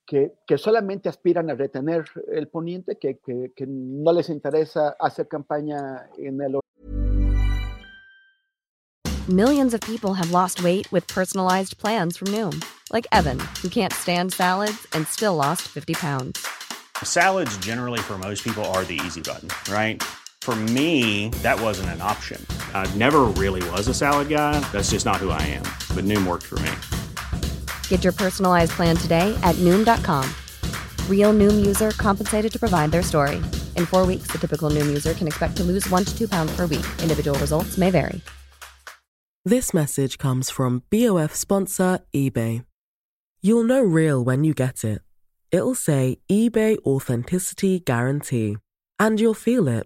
que, que solamente aspiran a retener el poniente, que, que, no les interesa hacer campaña en el... Millions of people have lost weight with personalized plans from Noom, like Evan, who can't stand salads and still lost 50 pounds. Salads generally for most people are the easy button, right? For me, that wasn't an option. I never really was a salad guy. That's just not who I am. But Noom worked for me. Get your personalized plan today at Noom.com. Real Noom user compensated to provide their story. In four weeks, the typical Noom user can expect to lose one to two pounds per week. Individual results may vary. This message comes from BOF sponsor eBay. You'll know real when you get it. It'll say eBay Authenticity Guarantee. And you'll feel it.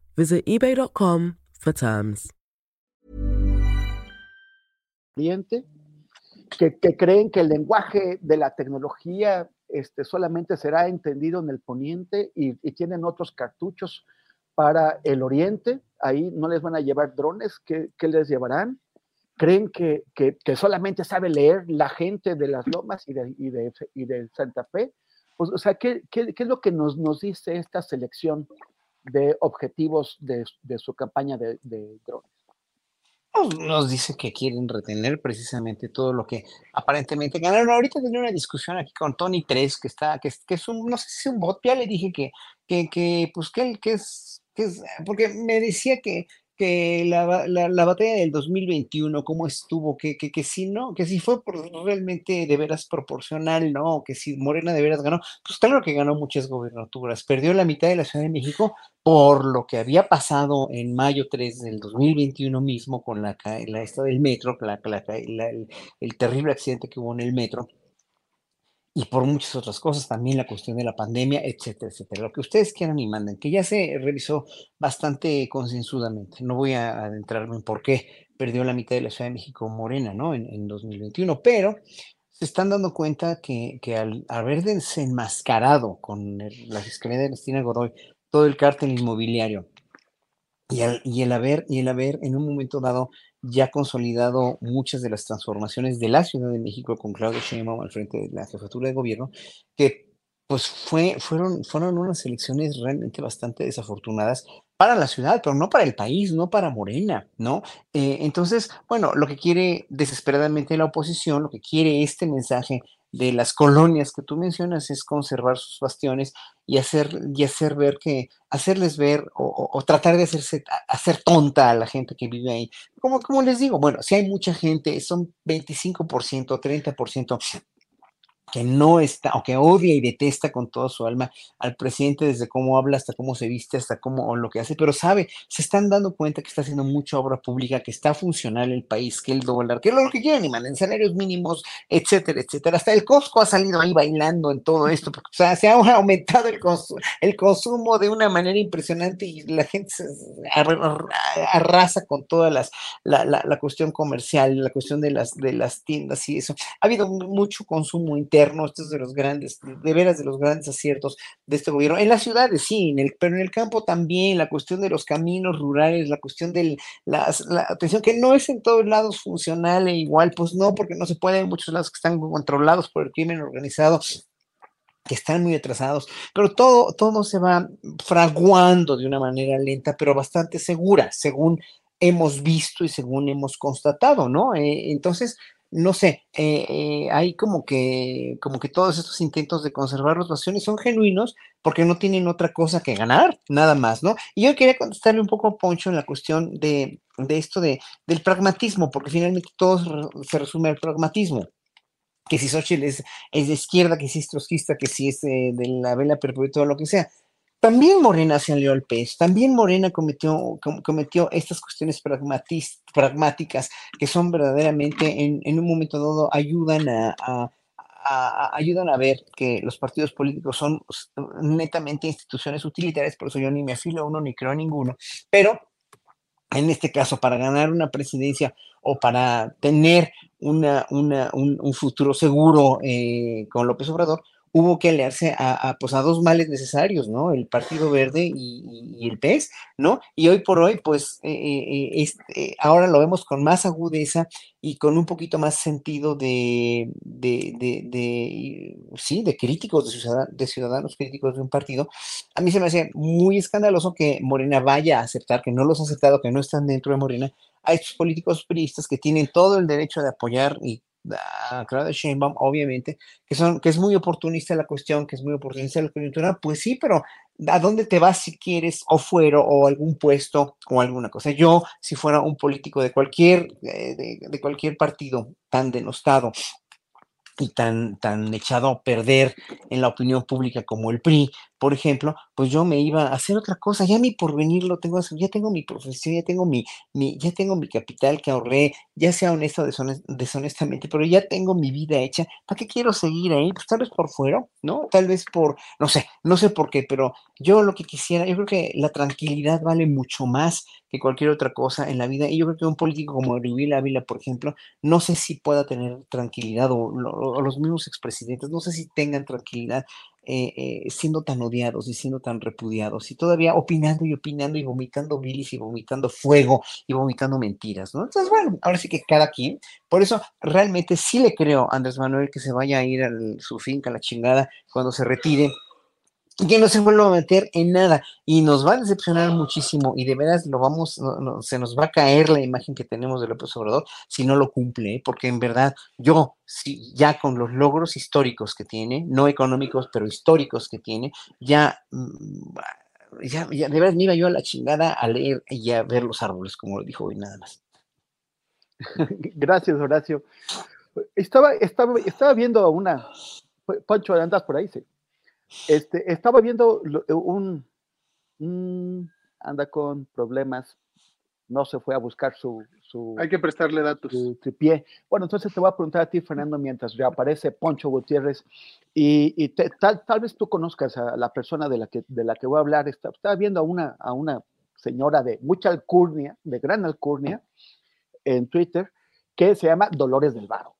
Visit eBay.com for terms. Que, que, creen que el lenguaje de la tecnología este, solamente será entendido en el poniente y, y, tienen otros cartuchos para el oriente. Ahí no les van a llevar drones, ¿qué, qué les llevarán? Creen que, que, que, solamente sabe leer la gente de las lomas y de, y de, y de Santa Fe. Pues, o sea, ¿qué, ¿qué, qué, es lo que nos, nos dice esta selección de objetivos de, de su campaña de, de, drones. Nos dice que quieren retener precisamente todo lo que aparentemente ganaron. Ahorita tenía una discusión aquí con Tony 3, que está, que, que es un, no sé si es un bot, ya le dije que, que, que pues que, que es, que es, porque me decía que, que la, la, la, batalla del 2021, cómo estuvo, que, que, que si no, que si fue por, realmente de veras proporcional, ¿no? Que si Morena de veras ganó, pues claro que ganó muchas gobernaturas, perdió la mitad de la Ciudad de México por lo que había pasado en mayo 3 del 2021 mismo con la, la esta del metro, la, el, el terrible accidente que hubo en el metro y por muchas otras cosas, también la cuestión de la pandemia, etcétera, etcétera. Lo que ustedes quieran y manden, que ya se revisó bastante concienzudamente. No voy a adentrarme en por qué perdió la mitad de la Ciudad de México Morena, ¿no? En, en 2021, pero se están dando cuenta que, que al haber desenmascarado con la Fiscalía de Cristina Godoy todo el cártel inmobiliario y, y, el haber, y el haber en un momento dado ya consolidado muchas de las transformaciones de la Ciudad de México con Claudio Sheinbaum al frente de la jefatura de gobierno, que pues fue, fueron, fueron unas elecciones realmente bastante desafortunadas para la ciudad, pero no para el país, no para Morena, ¿no? Eh, entonces, bueno, lo que quiere desesperadamente la oposición, lo que quiere este mensaje de las colonias que tú mencionas es conservar sus bastiones y hacer, y hacer ver que, hacerles ver o, o, tratar de hacerse, hacer tonta a la gente que vive ahí. Como, como les digo, bueno, si hay mucha gente, son 25%, 30%, que no está, o que odia y detesta con toda su alma al presidente desde cómo habla hasta cómo se viste, hasta cómo lo que hace, pero sabe, se están dando cuenta que está haciendo mucha obra pública, que está funcional el país, que el dólar, que lo que quieren, y mandan salarios mínimos, etcétera, etcétera. Hasta el Costco ha salido ahí bailando en todo esto, o sea, se ha aumentado el, consumo, el consumo de una manera impresionante y la gente se arrasa con toda las, la, la, la cuestión comercial, la cuestión de las, de las tiendas y eso. Ha habido mucho consumo interno esto es de los grandes, de veras de los grandes aciertos de este gobierno. En las ciudades sí, en el, pero en el campo también, la cuestión de los caminos rurales, la cuestión de la atención, que no es en todos lados funcional e igual, pues no, porque no se puede, en muchos lados que están controlados por el crimen organizado que están muy atrasados, pero todo, todo se va fraguando de una manera lenta, pero bastante segura, según hemos visto y según hemos constatado, ¿no? Eh, entonces, no sé, eh, eh, hay como que, como que todos estos intentos de conservar los naciones son genuinos porque no tienen otra cosa que ganar, nada más, ¿no? Y yo quería contestarle un poco a Poncho en la cuestión de, de esto de, del pragmatismo, porque finalmente todo se resume al pragmatismo que si Xochitl es, es de izquierda, que si es trotskista, que si es de, de la vela perpetua, lo que sea. También Morena salió al pez, también Morena cometió, cometió estas cuestiones pragmáticas que son verdaderamente en, un momento dado ayudan a, ayudan a ver que los partidos políticos son netamente instituciones utilitarias, por eso yo ni me afilo a uno ni creo a ninguno, pero en este caso, para ganar una presidencia o para tener una, una, un, un, futuro seguro eh, con López Obrador, hubo que aliarse a, pues a dos males necesarios, ¿no? El Partido Verde y, el PES, ¿no? Y hoy por hoy, pues eh, eh, eh, ahora lo vemos con más agudeza y con un poquito más sentido de, de, de, sí, de críticos, de ciudadanos, de ciudadanos críticos de un partido. A mí se me hace muy escandaloso que Morena vaya a aceptar, que no los ha aceptado, que no están dentro de Morena, a estos políticos periodistas que tienen todo el derecho de apoyar y a Claudia Sheinbaum, obviamente, que, son, que es muy oportunista la cuestión, que es muy oportunista la coyuntura, pues sí, pero ¿a dónde te vas si quieres o fuero o algún puesto o alguna cosa? Yo, si fuera un político de cualquier, eh, de, de cualquier partido tan denostado y tan, tan echado a perder en la opinión pública como el PRI, por ejemplo, pues yo me iba a hacer otra cosa, ya mi porvenir lo tengo, ya tengo mi profesión, ya tengo mi, mi ya tengo mi capital que ahorré, ya sea honesto o deshonestamente, pero ya tengo mi vida hecha, ¿para qué quiero seguir ahí? Pues tal vez por fuera, ¿no? Tal vez por, no sé, no sé por qué, pero yo lo que quisiera, yo creo que la tranquilidad vale mucho más que cualquier otra cosa en la vida, y yo creo que un político como Riviera Ávila, por ejemplo, no sé si pueda tener tranquilidad, o, o los mismos expresidentes, no sé si tengan tranquilidad eh, eh, siendo tan odiados y siendo tan repudiados y todavía opinando y opinando y vomitando bilis y vomitando fuego y vomitando mentiras, ¿no? Entonces, bueno, ahora sí que cada quien, por eso realmente sí le creo a Andrés Manuel que se vaya a ir a su finca, a la chingada, cuando se retire que no se vuelva a meter en nada y nos va a decepcionar muchísimo y de veras lo vamos, se nos va a caer la imagen que tenemos de López Obrador si no lo cumple, ¿eh? porque en verdad yo, sí, ya con los logros históricos que tiene, no económicos, pero históricos que tiene, ya, mm, ya, ya de veras me iba yo a la chingada a leer y a ver los árboles, como lo dijo hoy nada más. Gracias, Horacio. Estaba, estaba, estaba viendo una, Pancho, andas por ahí, sí. Este, estaba viendo un, anda con problemas, no se fue a buscar su, su hay que prestarle datos. Su tripié. Bueno, entonces te voy a preguntar a ti, Fernando, mientras reaparece Poncho Gutiérrez, y, tal, tal vez tú conozcas a la persona de la que, de la que voy a hablar. Estaba viendo a una, a una señora de mucha alcurnia, de gran alcurnia, en Twitter, que se llama Dolores del Varo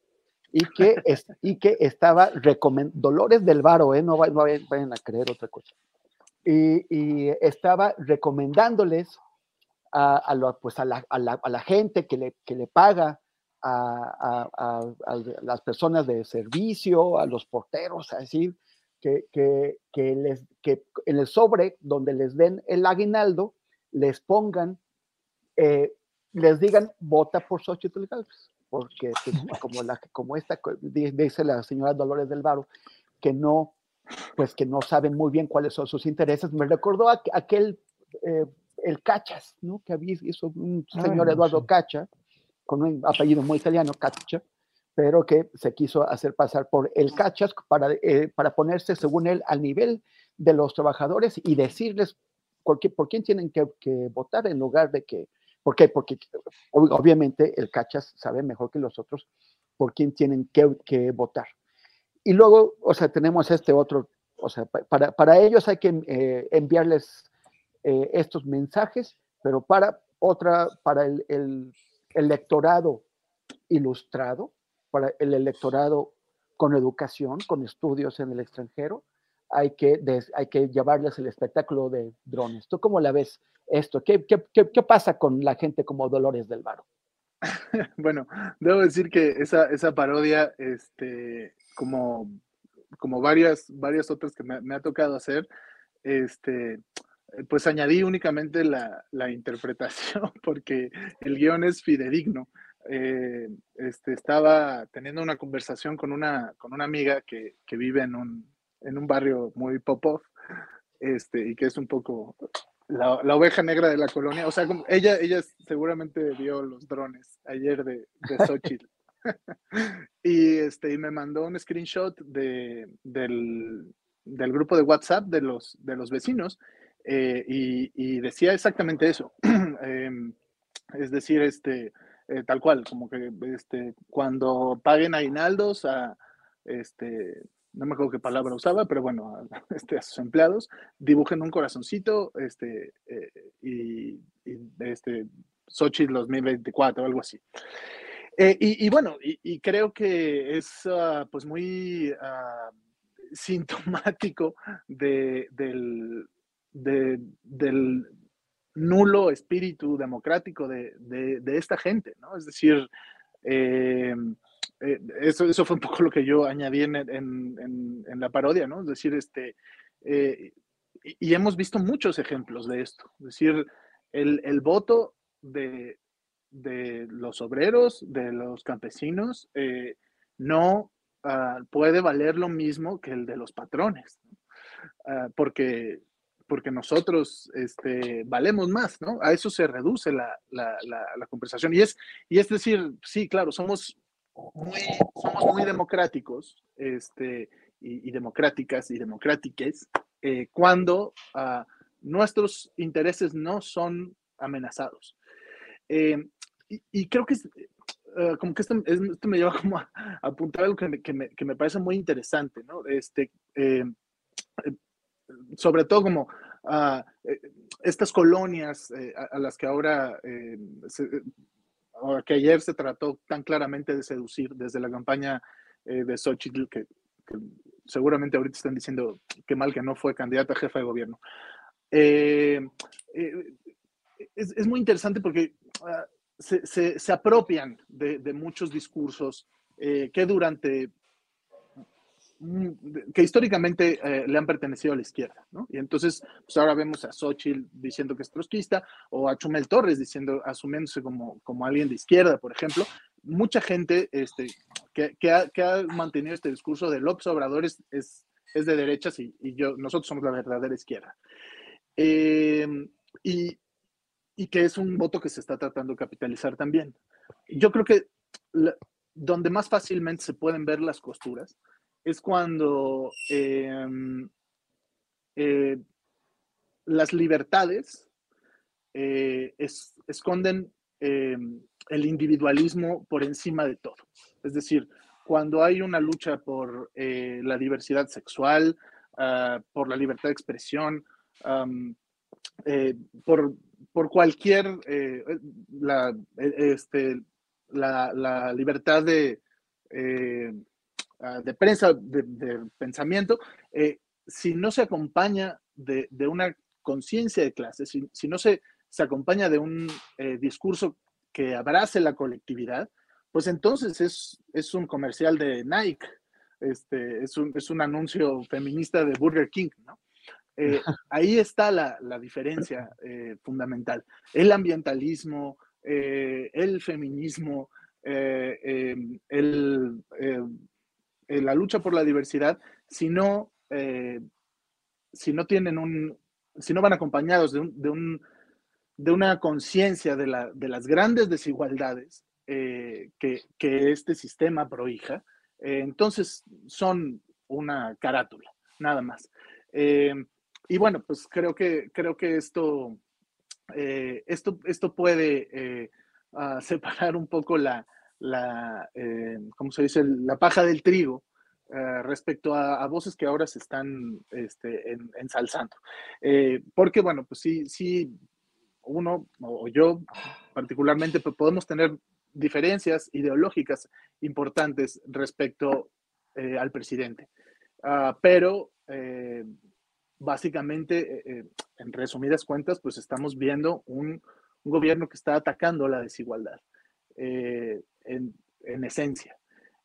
y que, es, y que estaba recomendando, Dolores del Varo, ¿eh? no, vayan, a creer otra cosa, y, y estaba recomendándoles a, lo, pues a, la, a, la, a, la, gente que le, que le paga a, las personas de servicio, a los porteros, a decir, que, que, que, les, que en el sobre donde les den el aguinaldo, les pongan, eh, les digan, vota por Xochitl Galvez porque pues, como, la, como esta, dice la señora Dolores del Varo, que no, pues que no saben muy bien cuáles son sus intereses. Me recordó a, aquel, eh, el Cachas, ¿no? Que había, hizo un señor Eduardo Cacha, con un apellido muy italiano, Cacha, pero que se quiso hacer pasar por el cachas para, eh, para ponerse, según él, al nivel de los trabajadores y decirles por, qué, por quién tienen que, votar en lugar de que, ¿por qué? Porque obviamente el cachas sabe mejor que los otros por quién tienen que, votar. Y luego, o sea, tenemos este otro, o sea, para, para ellos hay que eh, enviarles eh, estos mensajes, pero para otra, para el, el electorado ilustrado, para el electorado con educación, con estudios en el extranjero, hay que, hay que llevarles el espectáculo de drones. ¿Tú cómo la ves esto? ¿Qué, qué, qué, pasa con la gente como Dolores del Varo? bueno, debo decir que esa, esa parodia, este, como, como varias, varias otras que me, me, ha tocado hacer, este, pues añadí únicamente la, la interpretación porque el guion es fidedigno. Eh, este, estaba teniendo una conversación con una, con una amiga que, que vive en un, en un barrio muy pop-off este, y que es un poco la, la, oveja negra de la colonia. O sea, como, ella, ella seguramente vio los drones ayer de, de Xochitl. y, este, y me mandó un screenshot de, del, del grupo de WhatsApp de los, de los vecinos eh, y, y, decía exactamente eso. eh, es decir, este, eh, tal cual, como que este, cuando paguen aguinaldos a, este, no me acuerdo qué palabra usaba, pero bueno, a, este, a sus empleados, dibujen un corazoncito este, eh, y, y, este, Xochitl 2024 o algo así. Eh, y, y, bueno, y, creo que es uh, pues muy uh, sintomático de, del, de, del nulo espíritu democrático de, de, esta gente, ¿no? Es decir, eh, eh, eso, eso, fue un poco lo que yo añadí en, en, en la parodia, ¿no? Es decir, este, eh, y, hemos visto muchos ejemplos de esto, es decir, el, el voto de, de, los obreros, de los campesinos, no uh, puede valer lo mismo que el de los patrones, ¿no? uh, porque porque nosotros este, valemos más, ¿no? A eso se reduce la, la, la, conversación. Y es, y es decir, sí, claro, somos muy, somos muy democráticos este, y, y democráticas y democrátiques eh, cuando uh, nuestros intereses no son amenazados. Eh, y, y, creo que es, uh, como que esto, esto, me lleva como a, a apuntar algo que me, que me, que me parece muy interesante, ¿no? Este, eh, sobre todo como uh, estas colonias eh, a, a, las que ahora, eh, que ayer se trató tan claramente de seducir desde la campaña eh, de Xochitl, que, que, seguramente ahorita están diciendo qué mal que no fue candidata a jefa de gobierno. es, es, muy interesante porque uh, se, se, se, apropian de, de muchos discursos que durante que históricamente eh, le han pertenecido a la izquierda, ¿no? Y entonces, pues ahora vemos a Xochitl diciendo que es trotskista, o a Chumel Torres diciendo, asumiéndose como, como alguien de izquierda, por ejemplo. Mucha gente este, que, que, ha, mantenido este discurso de López Obrador es, es, de derechas y, yo, nosotros somos la verdadera izquierda. Eh, y, y que es un voto que se está tratando de capitalizar también. Yo creo que donde más fácilmente se pueden ver las costuras es cuando eh, eh, las libertades eh, es, esconden em, el individualismo por encima de todo. Es decir, cuando hay una lucha por eh, la diversidad sexual, uh, por la libertad de expresión, por, por, cualquier, la, este, la, la, libertad de Ah, de prensa, de, de pensamiento, eh, si no se acompaña de, de una conciencia de clase, si, si, no se, se acompaña de un eh, discurso que abrace la colectividad, pues entonces es, es un comercial de Nike, este, es, un, es un anuncio feminista de Burger King, ¿no? Eh, ahí está la, la diferencia eh, fundamental. El ambientalismo, el feminismo, el, eh, la lucha por la diversidad si no, eh, si no tienen un, si no van acompañados de, un, de, un, de una conciencia de, la, de, las grandes desigualdades, eh, que, que, este sistema prohija. Entonces, son una carátula, nada más. Y bueno, pues creo que, creo que esto, esto, esto puede ah, separar un poco la, la ¿cómo se dice?, la paja del trigo respecto a, voces que ahora se están este, ensalzando. porque, bueno, pues sí, sí, uno o yo particularmente pues podemos tener diferencias ideológicas importantes respecto eh, al presidente. Ah, pero eh, básicamente, eh, en resumidas cuentas, pues estamos viendo un, gobierno que está atacando la desigualdad en, esencia.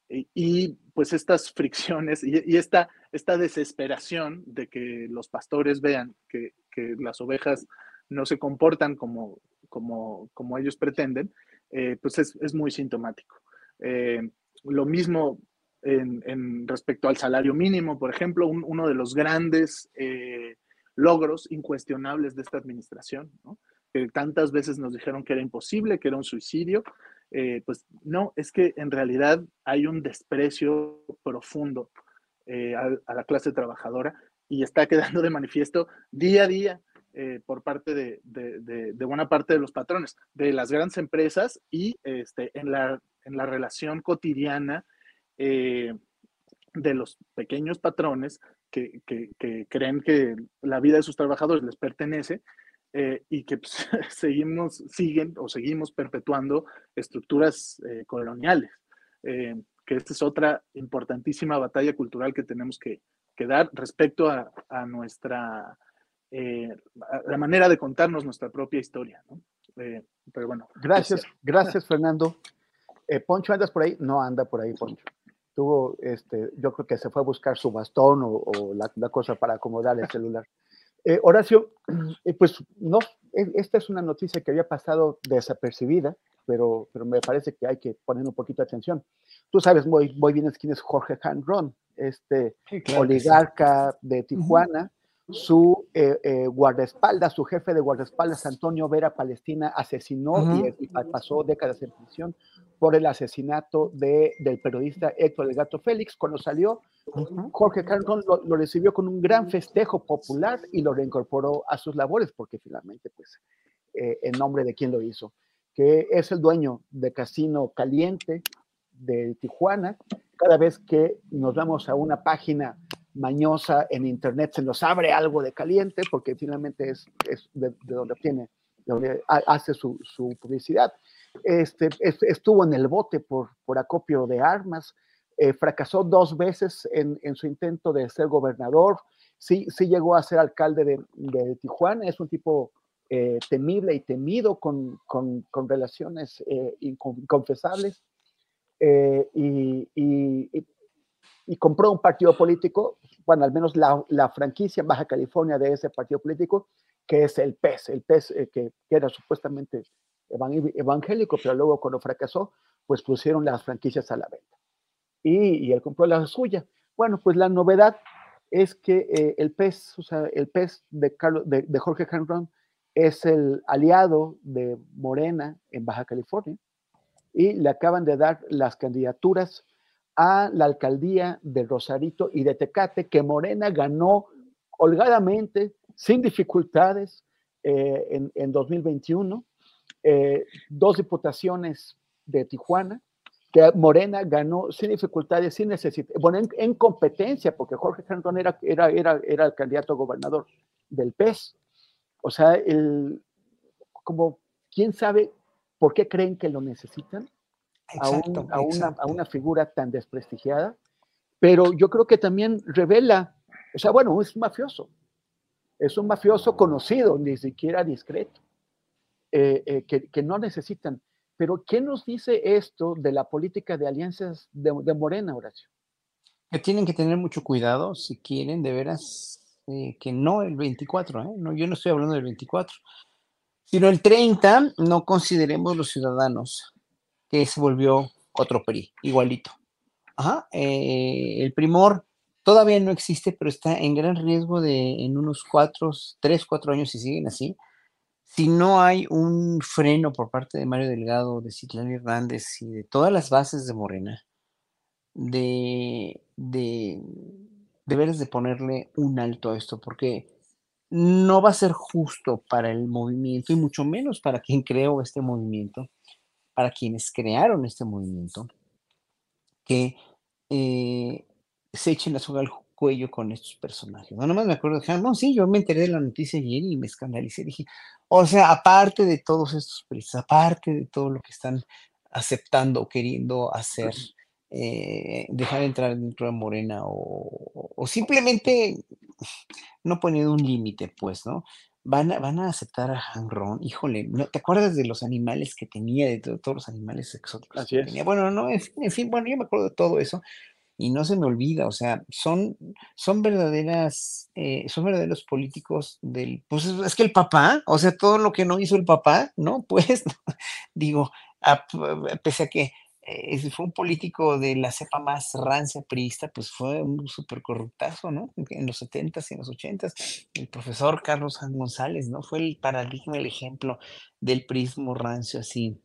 Y, pues estas fricciones y, esta, esta desesperación de que los pastores vean que, que las ovejas no se comportan como, como, como ellos pretenden, eh, pues es, muy sintomático. Eh, lo mismo en, respecto al salario mínimo, por ejemplo, uno de los grandes eh, logros incuestionables de esta administración, que tantas veces nos dijeron que era imposible, que era un suicidio, pues no, es que en realidad hay un desprecio profundo a, la clase trabajadora y está quedando de manifiesto día a día eh, por parte de, buena parte de los patrones, de las grandes empresas y este, en, la, en la relación cotidiana eh, de los pequeños patrones que, creen que la vida de sus trabajadores les pertenece eh, y que pues, seguimos, siguen o seguimos perpetuando estructuras coloniales. que esta es otra importantísima batalla cultural que tenemos que, dar respecto a, a nuestra eh, la manera de contarnos nuestra propia historia. ¿no? Eh, pero bueno. Gracias, gracias Fernando. Eh, Poncho, ¿andas por ahí? No anda por ahí, Poncho. Tuvo, este, yo creo que se fue a buscar su bastón o, la, cosa para acomodar el celular. Horacio, pues no, e, esta es una noticia que había pasado desapercibida, pero, pero me parece que hay que poner un poquito de atención. Tú sabes muy, muy bien quién es Jorge Hanron, este oligarca de Tijuana, su eh, eh, guardaespaldas, su jefe de guardaespaldas, Antonio Vera Palestina, asesinó y, pasó décadas en prisión por el asesinato de, del periodista Héctor El Gato Félix. Cuando salió, Jorge Carlton lo, recibió con un gran festejo popular y lo reincorporó a sus labores, porque finalmente, pues, eh, en nombre de quién lo hizo, que es el dueño de Casino Caliente de Tijuana. Cada vez que nos vamos a una página mañosa en Internet se nos abre algo de caliente, porque finalmente es, es de, donde obtiene, donde hace su, su publicidad. Este, estuvo en el bote por, por acopio de armas, eh, fracasó dos veces en, en, su intento de ser gobernador, sí, sí llegó a ser alcalde de, de Tijuana, es un tipo eh, temible y temido con, con, con relaciones eh, inconfesables. y, y, y compró un partido político, bueno, al menos la, franquicia en Baja California de ese partido político, que es el PES, el PES eh, que, era supuestamente evangélico, pero luego cuando fracasó, pues pusieron las franquicias a la venta. Y, y él compró la suya. Bueno, pues la novedad es que eh, el PES, o sea, el PES de, Carlos, de Jorge Hanron es el aliado de Morena en Baja California y le acaban de dar las candidaturas a la alcaldía de Rosarito y de Tecate, que Morena ganó holgadamente, sin dificultades, eh, en, 2021. Eh, dos diputaciones de Tijuana, que Morena ganó sin dificultades, sin necesidad, bueno, en, competencia, porque Jorge Cantón era, era, era, era el candidato a gobernador del PES. O sea, el, como, ¿quién sabe por qué creen que lo necesitan? A, una, a, una, figura tan desprestigiada, pero yo creo que también revela, o sea, bueno, es un mafioso, es un mafioso conocido, ni siquiera discreto, eh, eh, que, que, no necesitan. Pero, ¿qué nos dice esto de la política de alianzas de, Morena, Horacio? Que tienen que tener mucho cuidado si quieren de veras eh, que no el 24, no, yo no estoy hablando del 24, sino el 30, no consideremos los ciudadanos que se volvió otro PRI, igualito. Ajá, eh, el primor todavía no existe, pero está en gran riesgo de en unos cuatro, tres, cuatro años, si siguen así, si no hay un freno por parte de Mario Delgado, de Citlán Hernández y de todas las bases de Morena, de, de, deberes de ponerle un alto a esto, porque no va a ser justo para el movimiento y mucho menos para quien creó este movimiento, para quienes crearon este movimiento, que eh, se echen la soga al cuello con estos personajes. No, nomás me acuerdo de no, sí, yo me enteré de la noticia ayer y me escandalicé. Dije, o sea, aparte de todos estos precios, aparte de todo lo que están aceptando o queriendo hacer, eh, dejar entrar dentro de Morena o simplemente no poniendo un límite, pues, ¿no? Van a, van a aceptar a Hanron, híjole, ¿no? ¿te acuerdas de los animales que tenía, de to- todos los animales exóticos Así que es. tenía? Bueno, no, en fin, en fin, bueno, yo me acuerdo de todo eso y no se me olvida, o sea, son, son verdaderas, eh, son verdaderos políticos del, pues es, que el papá, o sea, todo lo que no hizo el papá, ¿no? Pues, digo, a- pese a que eh, fue un político de la cepa más rancia priista, pues fue un súper corruptazo, ¿no? En los 70s y en los 80s. El profesor Carlos González, ¿no? Fue el paradigma, el ejemplo del prismo rancio así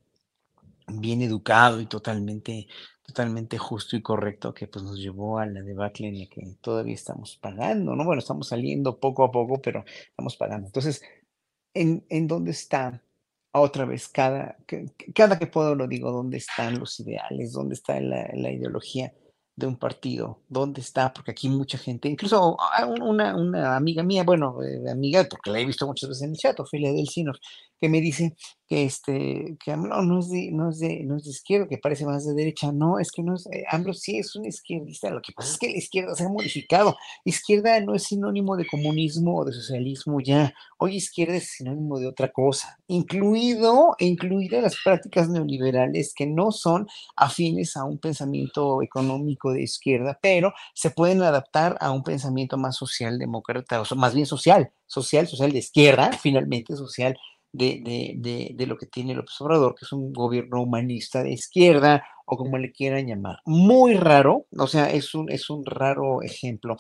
bien educado y totalmente, totalmente justo y correcto que pues nos llevó a la debacle en la que todavía estamos pagando, ¿no? Bueno, estamos saliendo poco a poco, pero estamos pagando. Entonces, ¿en, en dónde está otra vez cada, cada que puedo lo digo, dónde están los ideales, dónde está la, ideología de un partido, dónde está, porque aquí mucha gente, incluso ah, un- una, una amiga mía, bueno, eh, amiga, porque la he visto muchas veces en el chat, Ofelia del Sinor, que me dice que este, que AMLO no es de, no es de, no es de izquierda, que parece más de derecha, no, es que no es, eh, AMLO sí es un izquierdista, lo que pasa es que la izquierda se ha modificado, izquierda no es sinónimo de comunismo o de socialismo ya, hoy izquierda es sinónimo de otra cosa, incluido, incluidas las prácticas neoliberales que no son afines a un pensamiento económico de izquierda, pero se pueden adaptar a un pensamiento más socialdemócrata, o más bien social, social, social de izquierda, finalmente social de, de, de, de lo que tiene López Obrador, que es un gobierno humanista de izquierda, o como le quieran llamar. Muy raro, o sea, es un, es un raro ejemplo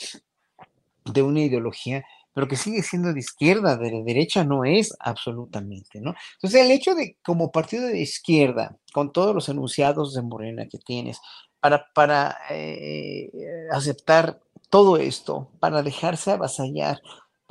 de una ideología, pero que sigue siendo de izquierda, de derecha no es absolutamente, ¿no? Entonces, el hecho de como partido de izquierda, con todos los enunciados de Morena que tienes, para, para eh, aceptar todo esto, para dejarse avasallar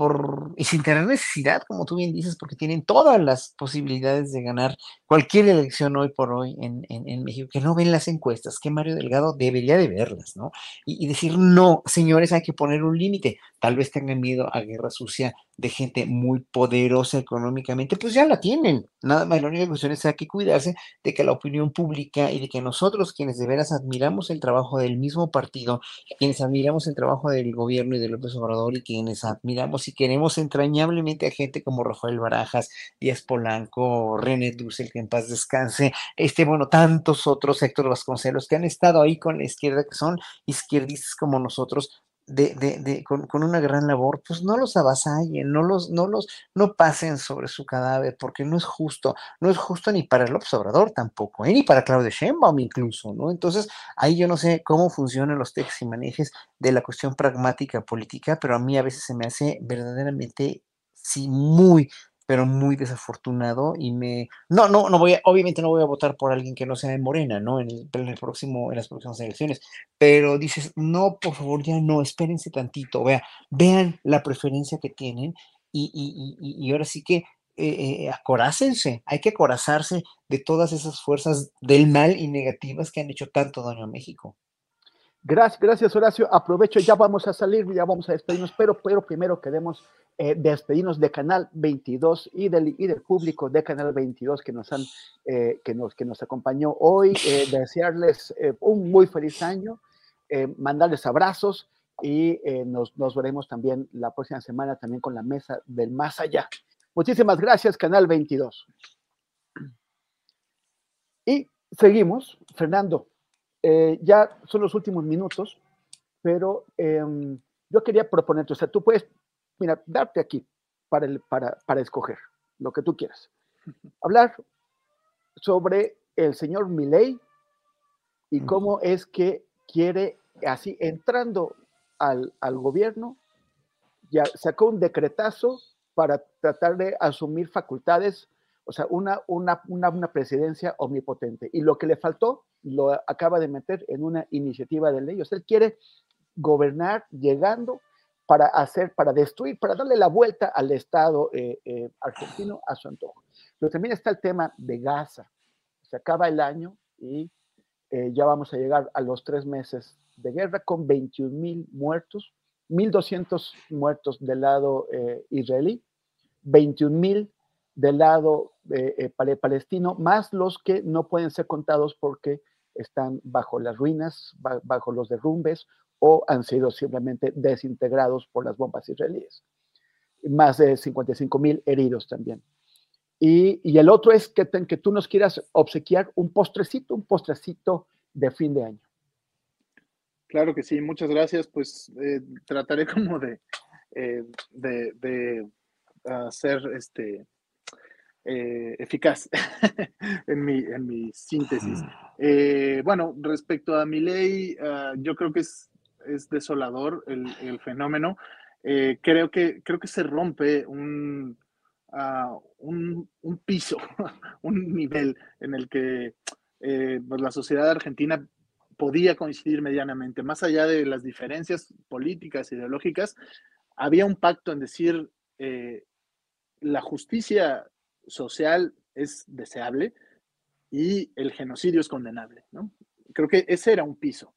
por, y sin tener necesidad, como tú bien dices, porque tienen todas las posibilidades de ganar cualquier elección hoy por hoy en, en, en México, que no ven las encuestas, que Mario Delgado debería de verlas, ¿no? Y, y decir, no, señores, hay que poner un límite. Tal vez tengan miedo a guerra sucia de gente muy poderosa económicamente, pues ya la tienen. Nada más, la única cuestión es que hay que cuidarse de que la opinión pública y de que nosotros, quienes de veras admiramos el trabajo del mismo partido, quienes admiramos el trabajo del gobierno y de López Obrador y quienes admiramos y queremos entrañablemente a gente como Rafael Barajas, Díaz Polanco, René Dussel, que en paz descanse, este, bueno, tantos otros, Héctor Vasconcelos, que han estado ahí con la izquierda, que son izquierdistas como nosotros, de, de, de, con, con, una gran labor, pues no los avasallen, no los, no los, no pasen sobre su cadáver, porque no es justo, no es justo ni para el observador tampoco, ¿eh? ni para Claudio Sheinbaum incluso, ¿no? Entonces, ahí yo no sé cómo funcionan los textos y manejes de la cuestión pragmática política, pero a mí a veces se me hace verdaderamente, sí, muy, pero muy desafortunado y me no no no voy a, obviamente no voy a votar por alguien que no sea de Morena no en el, próximo en las próximas elecciones pero dices no por favor ya no espérense tantito vea vean la preferencia que tienen y, y, y, y ahora sí que eh, eh, acorácense hay que acorazarse de todas esas fuerzas del mal y negativas que han hecho tanto daño a México Gracias, gracias Horacio. Aprovecho, ya vamos a salir, ya vamos a despedirnos, pero, pero primero queremos eh, despedirnos de Canal 22 y del, y público de Canal 22 que nos, han, eh, que nos, que nos acompañó hoy. Eh, desearles un muy feliz año, mandarles abrazos y nos, nos veremos también la próxima semana también con la mesa del más allá. Muchísimas gracias, Canal 22. Y seguimos, Fernando. Eh, ya son los últimos minutos, pero eh, yo quería proponerte, o sea, tú puedes, mira, darte aquí para, el, para, para escoger lo que tú quieras. Hablar sobre el señor Milley y cómo es que quiere, así, entrando al, al gobierno, ya sacó un decretazo para tratar de asumir facultades, o sea, una, una, una, presidencia omnipotente. Y lo que le faltó, lo acaba de meter en una iniciativa de ley. O sea, él quiere gobernar llegando para hacer, para destruir, para darle la vuelta al Estado eh, eh, argentino a su antojo. Pero también está el tema de Gaza. Se acaba el año y eh, ya vamos a llegar a los tres meses de guerra con 21 mil muertos, 1.200 muertos del lado israelí, 21 mil del lado palestino, más los que no pueden ser contados porque están bajo las ruinas, bajo los derrumbes o han sido simplemente desintegrados por las bombas israelíes. Más de 55 mil heridos también. Y, el otro es que, que tú nos quieras obsequiar un postrecito, un postrecito de fin de año. Claro que sí, muchas gracias. Pues eh, trataré como de, eh, de, hacer este, eh, eficaz en, mi, en mi síntesis. bueno, respecto a mi ley, ah, yo creo que es es desolador el, fenómeno. Eh, creo, que, creo que se rompe un, ah, un, piso, un nivel en el que eh, pues, la sociedad argentina podía coincidir medianamente. Más allá de las diferencias políticas, ideológicas, había un pacto en decir eh, la justicia social es deseable y el genocidio es condenable. Creo que ese era un piso.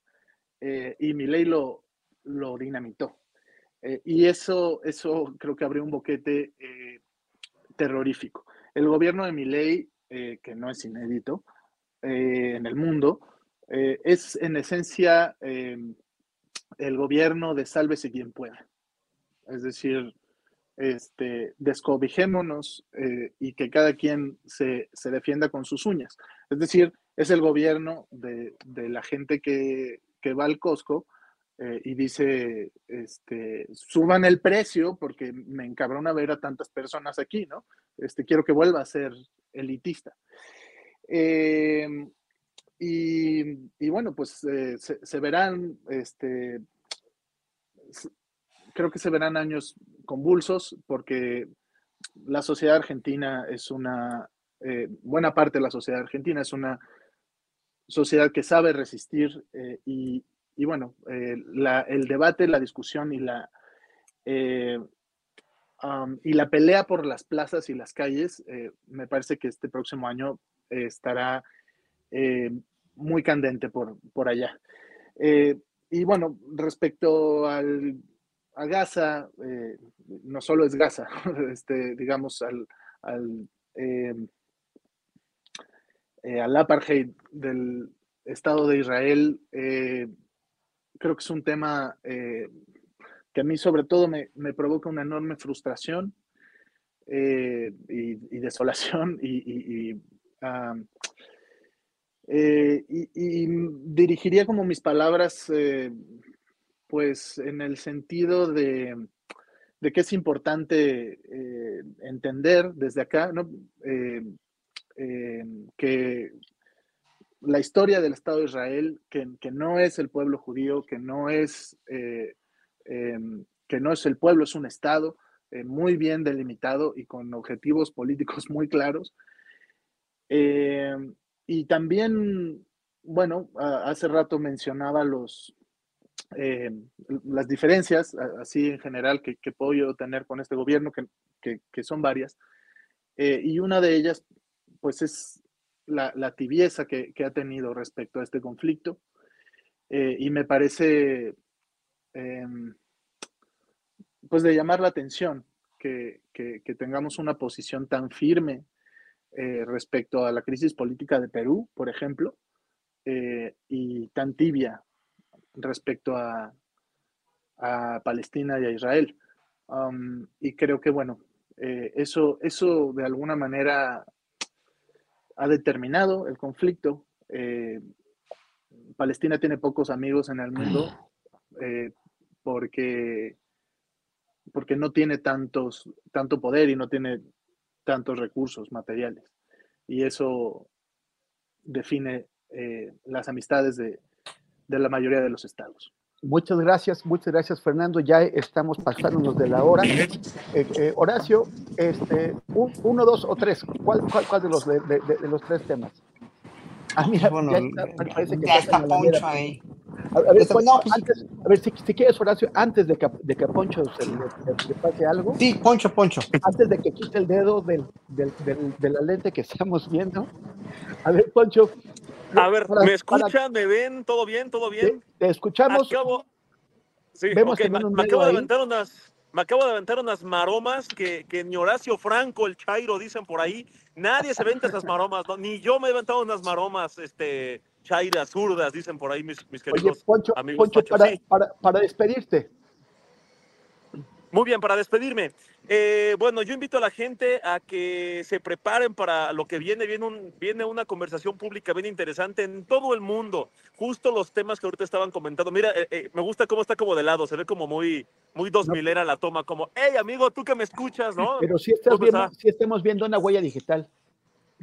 Eh, y mi ley lo, lo dinamitó. Eh, y eso, eso creo que abrió un boquete eh, terrorífico. El gobierno de mi ley, que no es inédito en el mundo, es en esencia el gobierno de sálvese quien pueda. Es decir, este, descobijémonos y que cada quien se, se, defienda con sus uñas. Es decir, es el gobierno de, de la gente que, que va al Costco eh, y dice, este, suban el precio porque me encabrona ver a tantas personas aquí, ¿no? Este, quiero que vuelva a ser elitista. Em, y, bueno, pues eh, se, verán, este, creo que se verán años convulsos porque la sociedad argentina es una, eh, buena parte de la sociedad argentina es una sociedad que sabe resistir eh, y, bueno, eh, el debate, la discusión y la, eh, y la pelea por las plazas y las calles, me parece que este próximo año estará muy candente por, por allá. y bueno, respecto al, a Gaza, no solo es Gaza, este, digamos, al, al eh, al apartheid del Estado de Israel, eh, creo que es un tema eh, que a mí sobre todo me, provoca una enorme frustración y, desolación y, dirigiría como mis palabras pues en el sentido de, que es importante entender desde acá, ¿no? Eh, que la historia del Estado de Israel, que, no es el pueblo judío, que no es, eh, em, que no es el pueblo, es un Estado eh, muy bien delimitado y con objetivos políticos muy claros. Y también, bueno, hace rato mencionaba los, las diferencias, así en general, que, puedo yo tener con este gobierno, que, que son varias. y una de ellas pues es la, tibieza que, ha tenido respecto a este conflicto. Eh, y me parece, em, pues de llamar la atención que, tengamos una posición tan firme eh, respecto a la crisis política de Perú, por ejemplo, eh, y tan tibia respecto a, Palestina y a Israel. Um, y creo que, bueno, eso, eso de alguna manera ha determinado el conflicto. Eh, Palestina tiene pocos amigos en el mundo eh, porque, porque no tiene tantos, tanto poder y no tiene tantos recursos materiales. Y eso define eh, las amistades de, la mayoría de los estados. Muchas gracias, muchas gracias Fernando. Ya estamos pasándonos de la hora. Eh, eh, Horacio, este, uno, dos o tres. ¿Cuál, cuál, cuál de, los, de, de, de, los tres temas? Ah, mira, bueno, ya está, parece que ya está Poncho ahí. A, a ver, Poncho, no, pues, antes, a ver si, si, quieres, Horacio, antes de que, de que Poncho se le, le, pase algo. Sí, Poncho, Poncho. Antes de que quite el dedo del, del, del, de la lente que estamos viendo. A ver, Poncho, a ver, para, ¿me escuchan? Para... ¿Me ven? ¿Todo bien? ¿Todo bien? Te, escuchamos. Acabo... Sí, Vemos okay. me, me acabo de aventar unas. Me acabo de aventar unas maromas que, que ni Horacio Franco, el Chairo, dicen por ahí. Nadie se venta esas maromas, ¿no? Ni yo me he aventado unas maromas, este, chairas, zurdas, dicen por ahí mis, mis queridos Oye, Poncho, amigos. Poncho, para, sí. para, para despedirte. Muy bien, para despedirme. Eh, bueno, yo invito a la gente a que se preparen para lo que viene. Viene, un, viene una conversación pública bien interesante en todo el mundo. Justo los temas que ahorita estaban comentando. Mira, eh, eh, me gusta cómo está como de lado. Se ve como muy, muy dos milera la toma. Como, hey, amigo, tú que me escuchas, ¿no? Pero sí, estás viendo, sí estamos viendo una huella digital.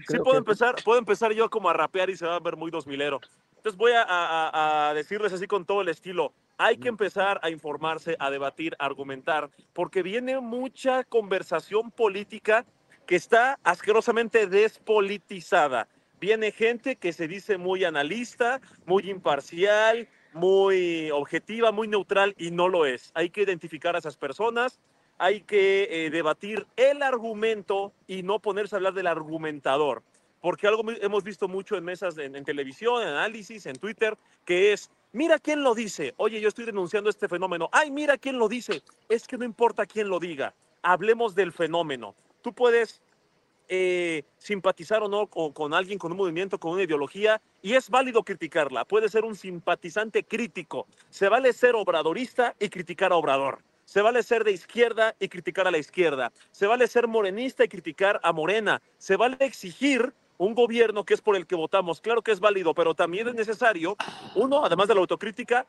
Creo sí, puedo, que... empezar, puedo empezar yo como a rapear y se va a ver muy dos milero. Entonces voy a, a, a decirles así con todo el estilo hay que empezar a informarse, a debatir, a argumentar, porque viene mucha conversación política que está asquerosamente despolitizada. Viene gente que se dice muy analista, muy imparcial, muy objetiva, muy neutral y no lo es. Hay que identificar a esas personas, hay que eh, debatir el argumento y no ponerse a hablar del argumentador. Porque algo hemos visto mucho en mesas, en, en televisión, en análisis, en Twitter, que es Mira quién lo dice. Oye, yo estoy denunciando este fenómeno. Ay, mira quién lo dice. Es que no importa quién lo diga. Hablemos del fenómeno. Tú puedes eh, simpatizar o no con, con, alguien, con un movimiento, con una ideología, y es válido criticarla. Puede ser un simpatizante crítico. Se vale ser obradorista y criticar a Obrador. Se vale ser de izquierda y criticar a la izquierda. Se vale ser morenista y criticar a Morena. Se vale exigir un gobierno que es por el que votamos, claro que es válido, pero también es necesario, uno, además de la autocrítica,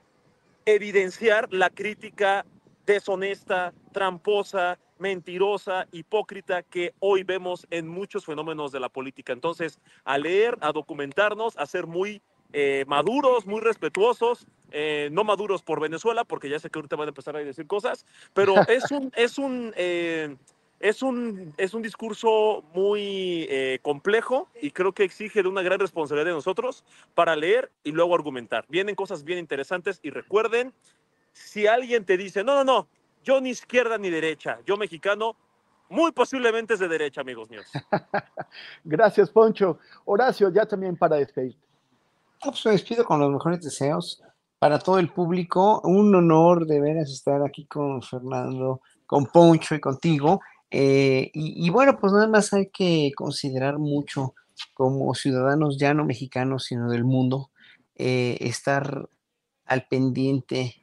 evidenciar la crítica deshonesta, tramposa, mentirosa, hipócrita que hoy vemos en muchos fenómenos de la política. Entonces, a leer, a documentarnos, a ser muy eh, maduros, muy respetuosos, eh, no maduros por Venezuela, porque ya sé que ahorita van a empezar a decir cosas, pero es un, es un, eh, es un, es un discurso muy eh, complejo y creo que exige de una gran responsabilidad de nosotros para leer y luego argumentar. Vienen cosas bien interesantes y recuerden, si alguien te dice, no, no, no, yo ni izquierda ni derecha, yo mexicano, muy posiblemente es de derecha, amigos míos. Gracias, Poncho. Horacio, ya también para despedirte. No, pues me despido con los mejores deseos para todo el público. Un honor de veras estar aquí con Fernando, con Poncho y contigo. Eh, y, bueno, pues nada más hay que considerar mucho como ciudadanos ya no mexicanos, sino del mundo, eh, estar al pendiente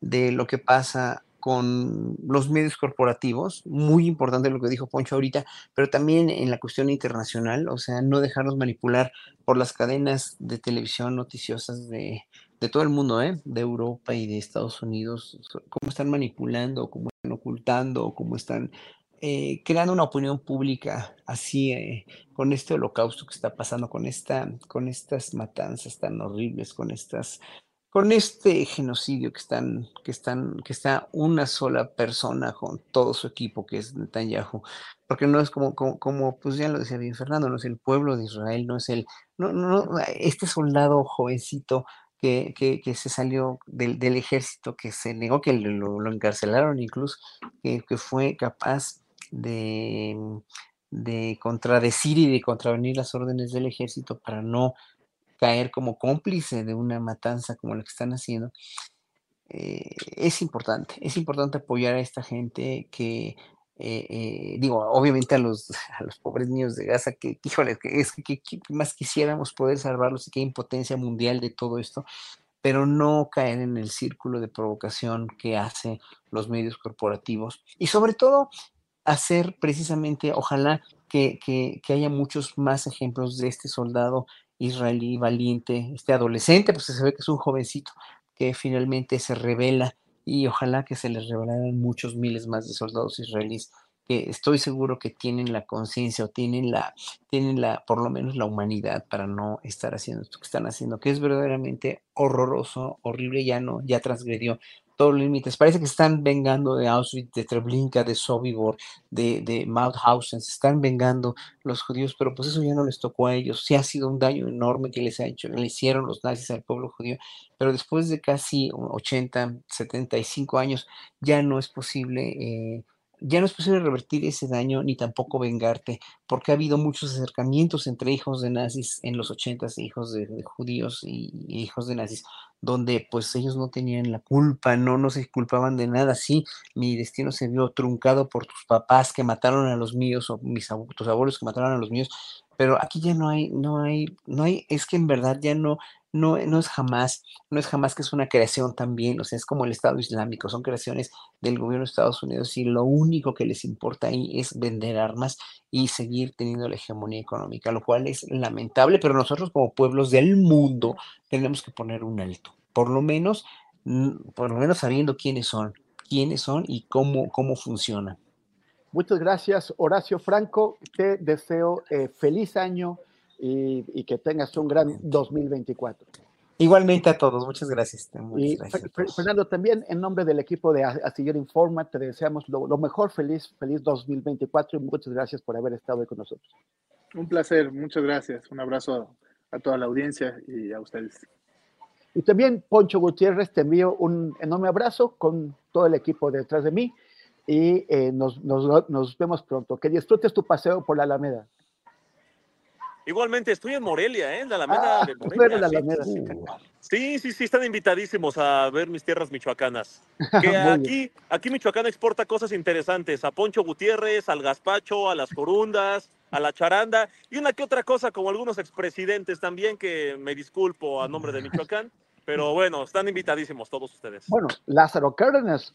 de lo que pasa con los medios corporativos, muy importante lo que dijo Poncho ahorita, pero también en la cuestión internacional, o sea, no dejarnos manipular por las cadenas de televisión noticiosas de, de todo el mundo, ¿eh? de Europa y de Estados Unidos, cómo están manipulando, cómo están ocultando, cómo están eh, creando una opinión pública así eh, con este holocausto que está pasando, con, esta, con estas matanzas tan horribles, con estas con este genocidio que están, que están, que está una sola persona con todo su equipo, que es Netanyahu, porque no es como, como, pues ya lo decía bien Fernando, no es el pueblo de Israel, no es el, no, no, este soldado jovencito que, que, se salió del, del, ejército, que se negó, que lo, lo encarcelaron incluso, que, que, fue capaz de, de contradecir y de contravenir las órdenes del ejército para no caer como cómplice de una matanza como la que están haciendo, eh, es importante, es importante apoyar a esta gente que, eh, eh, digo, obviamente a los, a los pobres niños de Gaza, que, híjole, es que, que, más quisiéramos poder salvarlos y hay impotencia mundial de todo esto, pero no caer en el círculo de provocación que hacen los medios corporativos. Y sobre todo hacer precisamente, ojalá que, que, que, haya muchos más ejemplos de este soldado israelí valiente, este adolescente, pues se ve que es un jovencito que finalmente se revela y ojalá que se les revelaran muchos miles más de soldados israelíes que estoy seguro que tienen la conciencia o tienen la, tienen la, por lo menos la humanidad para no estar haciendo esto que están haciendo, que es verdaderamente horroroso, horrible, ya no, ya transgredió todos los límites. Parece que están vengando de Auschwitz, de Treblinka, de Sobibor, de, de Mauthausen, se están vengando los judíos, pero pues eso ya no les tocó a ellos. Sí ha sido un daño enorme que les ha hecho, le hicieron los nazis al pueblo judío, pero después de casi 80, 75 años ya no es posible. Eh, ya no es posible revertir ese daño ni tampoco vengarte, porque ha habido muchos acercamientos entre hijos de nazis en los ochentas, hijos de, judíos y, y, hijos de nazis, donde pues ellos no tenían la culpa, no, no se culpaban de nada, sí, mi destino se vio truncado por tus papás que mataron a los míos o mis tus abuelos que mataron a los míos, pero aquí ya no hay, no hay, no hay, es que en verdad ya no, no, no es jamás, no es jamás que es una creación también, o sea, es como el Estado Islámico, son creaciones del gobierno de Estados Unidos y lo único que les importa ahí es vender armas y seguir teniendo la hegemonía económica, lo cual es lamentable, pero nosotros como pueblos del mundo tenemos que poner un alto, por lo menos, por lo menos sabiendo quiénes son, quiénes son y cómo, cómo funcionan. Muchas gracias, Horacio Franco. Te deseo eh, feliz año y, y, que tengas un gran 2024. Igualmente a todos, muchas gracias. Muchas y gracias Fernando, también en nombre del equipo de Astillero Informa, te deseamos lo, lo, mejor, feliz, feliz 2024 y muchas gracias por haber estado hoy con nosotros. Un placer, muchas gracias. Un abrazo a toda la audiencia y a ustedes. Y también, Poncho Gutiérrez, te envío un enorme abrazo con todo el equipo detrás de mí y eh, nos, nos, nos vemos pronto. Que disfrutes tu paseo por la Alameda. Igualmente, estoy en Morelia, ¿eh? En la Alameda Ah, de Morelia. la sí, Alameda. sí, sí. Sí, sí, están invitadísimos a ver mis tierras michoacanas. Que aquí, aquí Michoacán exporta cosas interesantes, a Poncho Gutiérrez, al gazpacho, a las corundas, a la charanda y una que otra cosa como algunos expresidentes también que me disculpo a nombre de Michoacán, pero bueno, están invitadísimos todos ustedes. Bueno, Lázaro Cárdenas.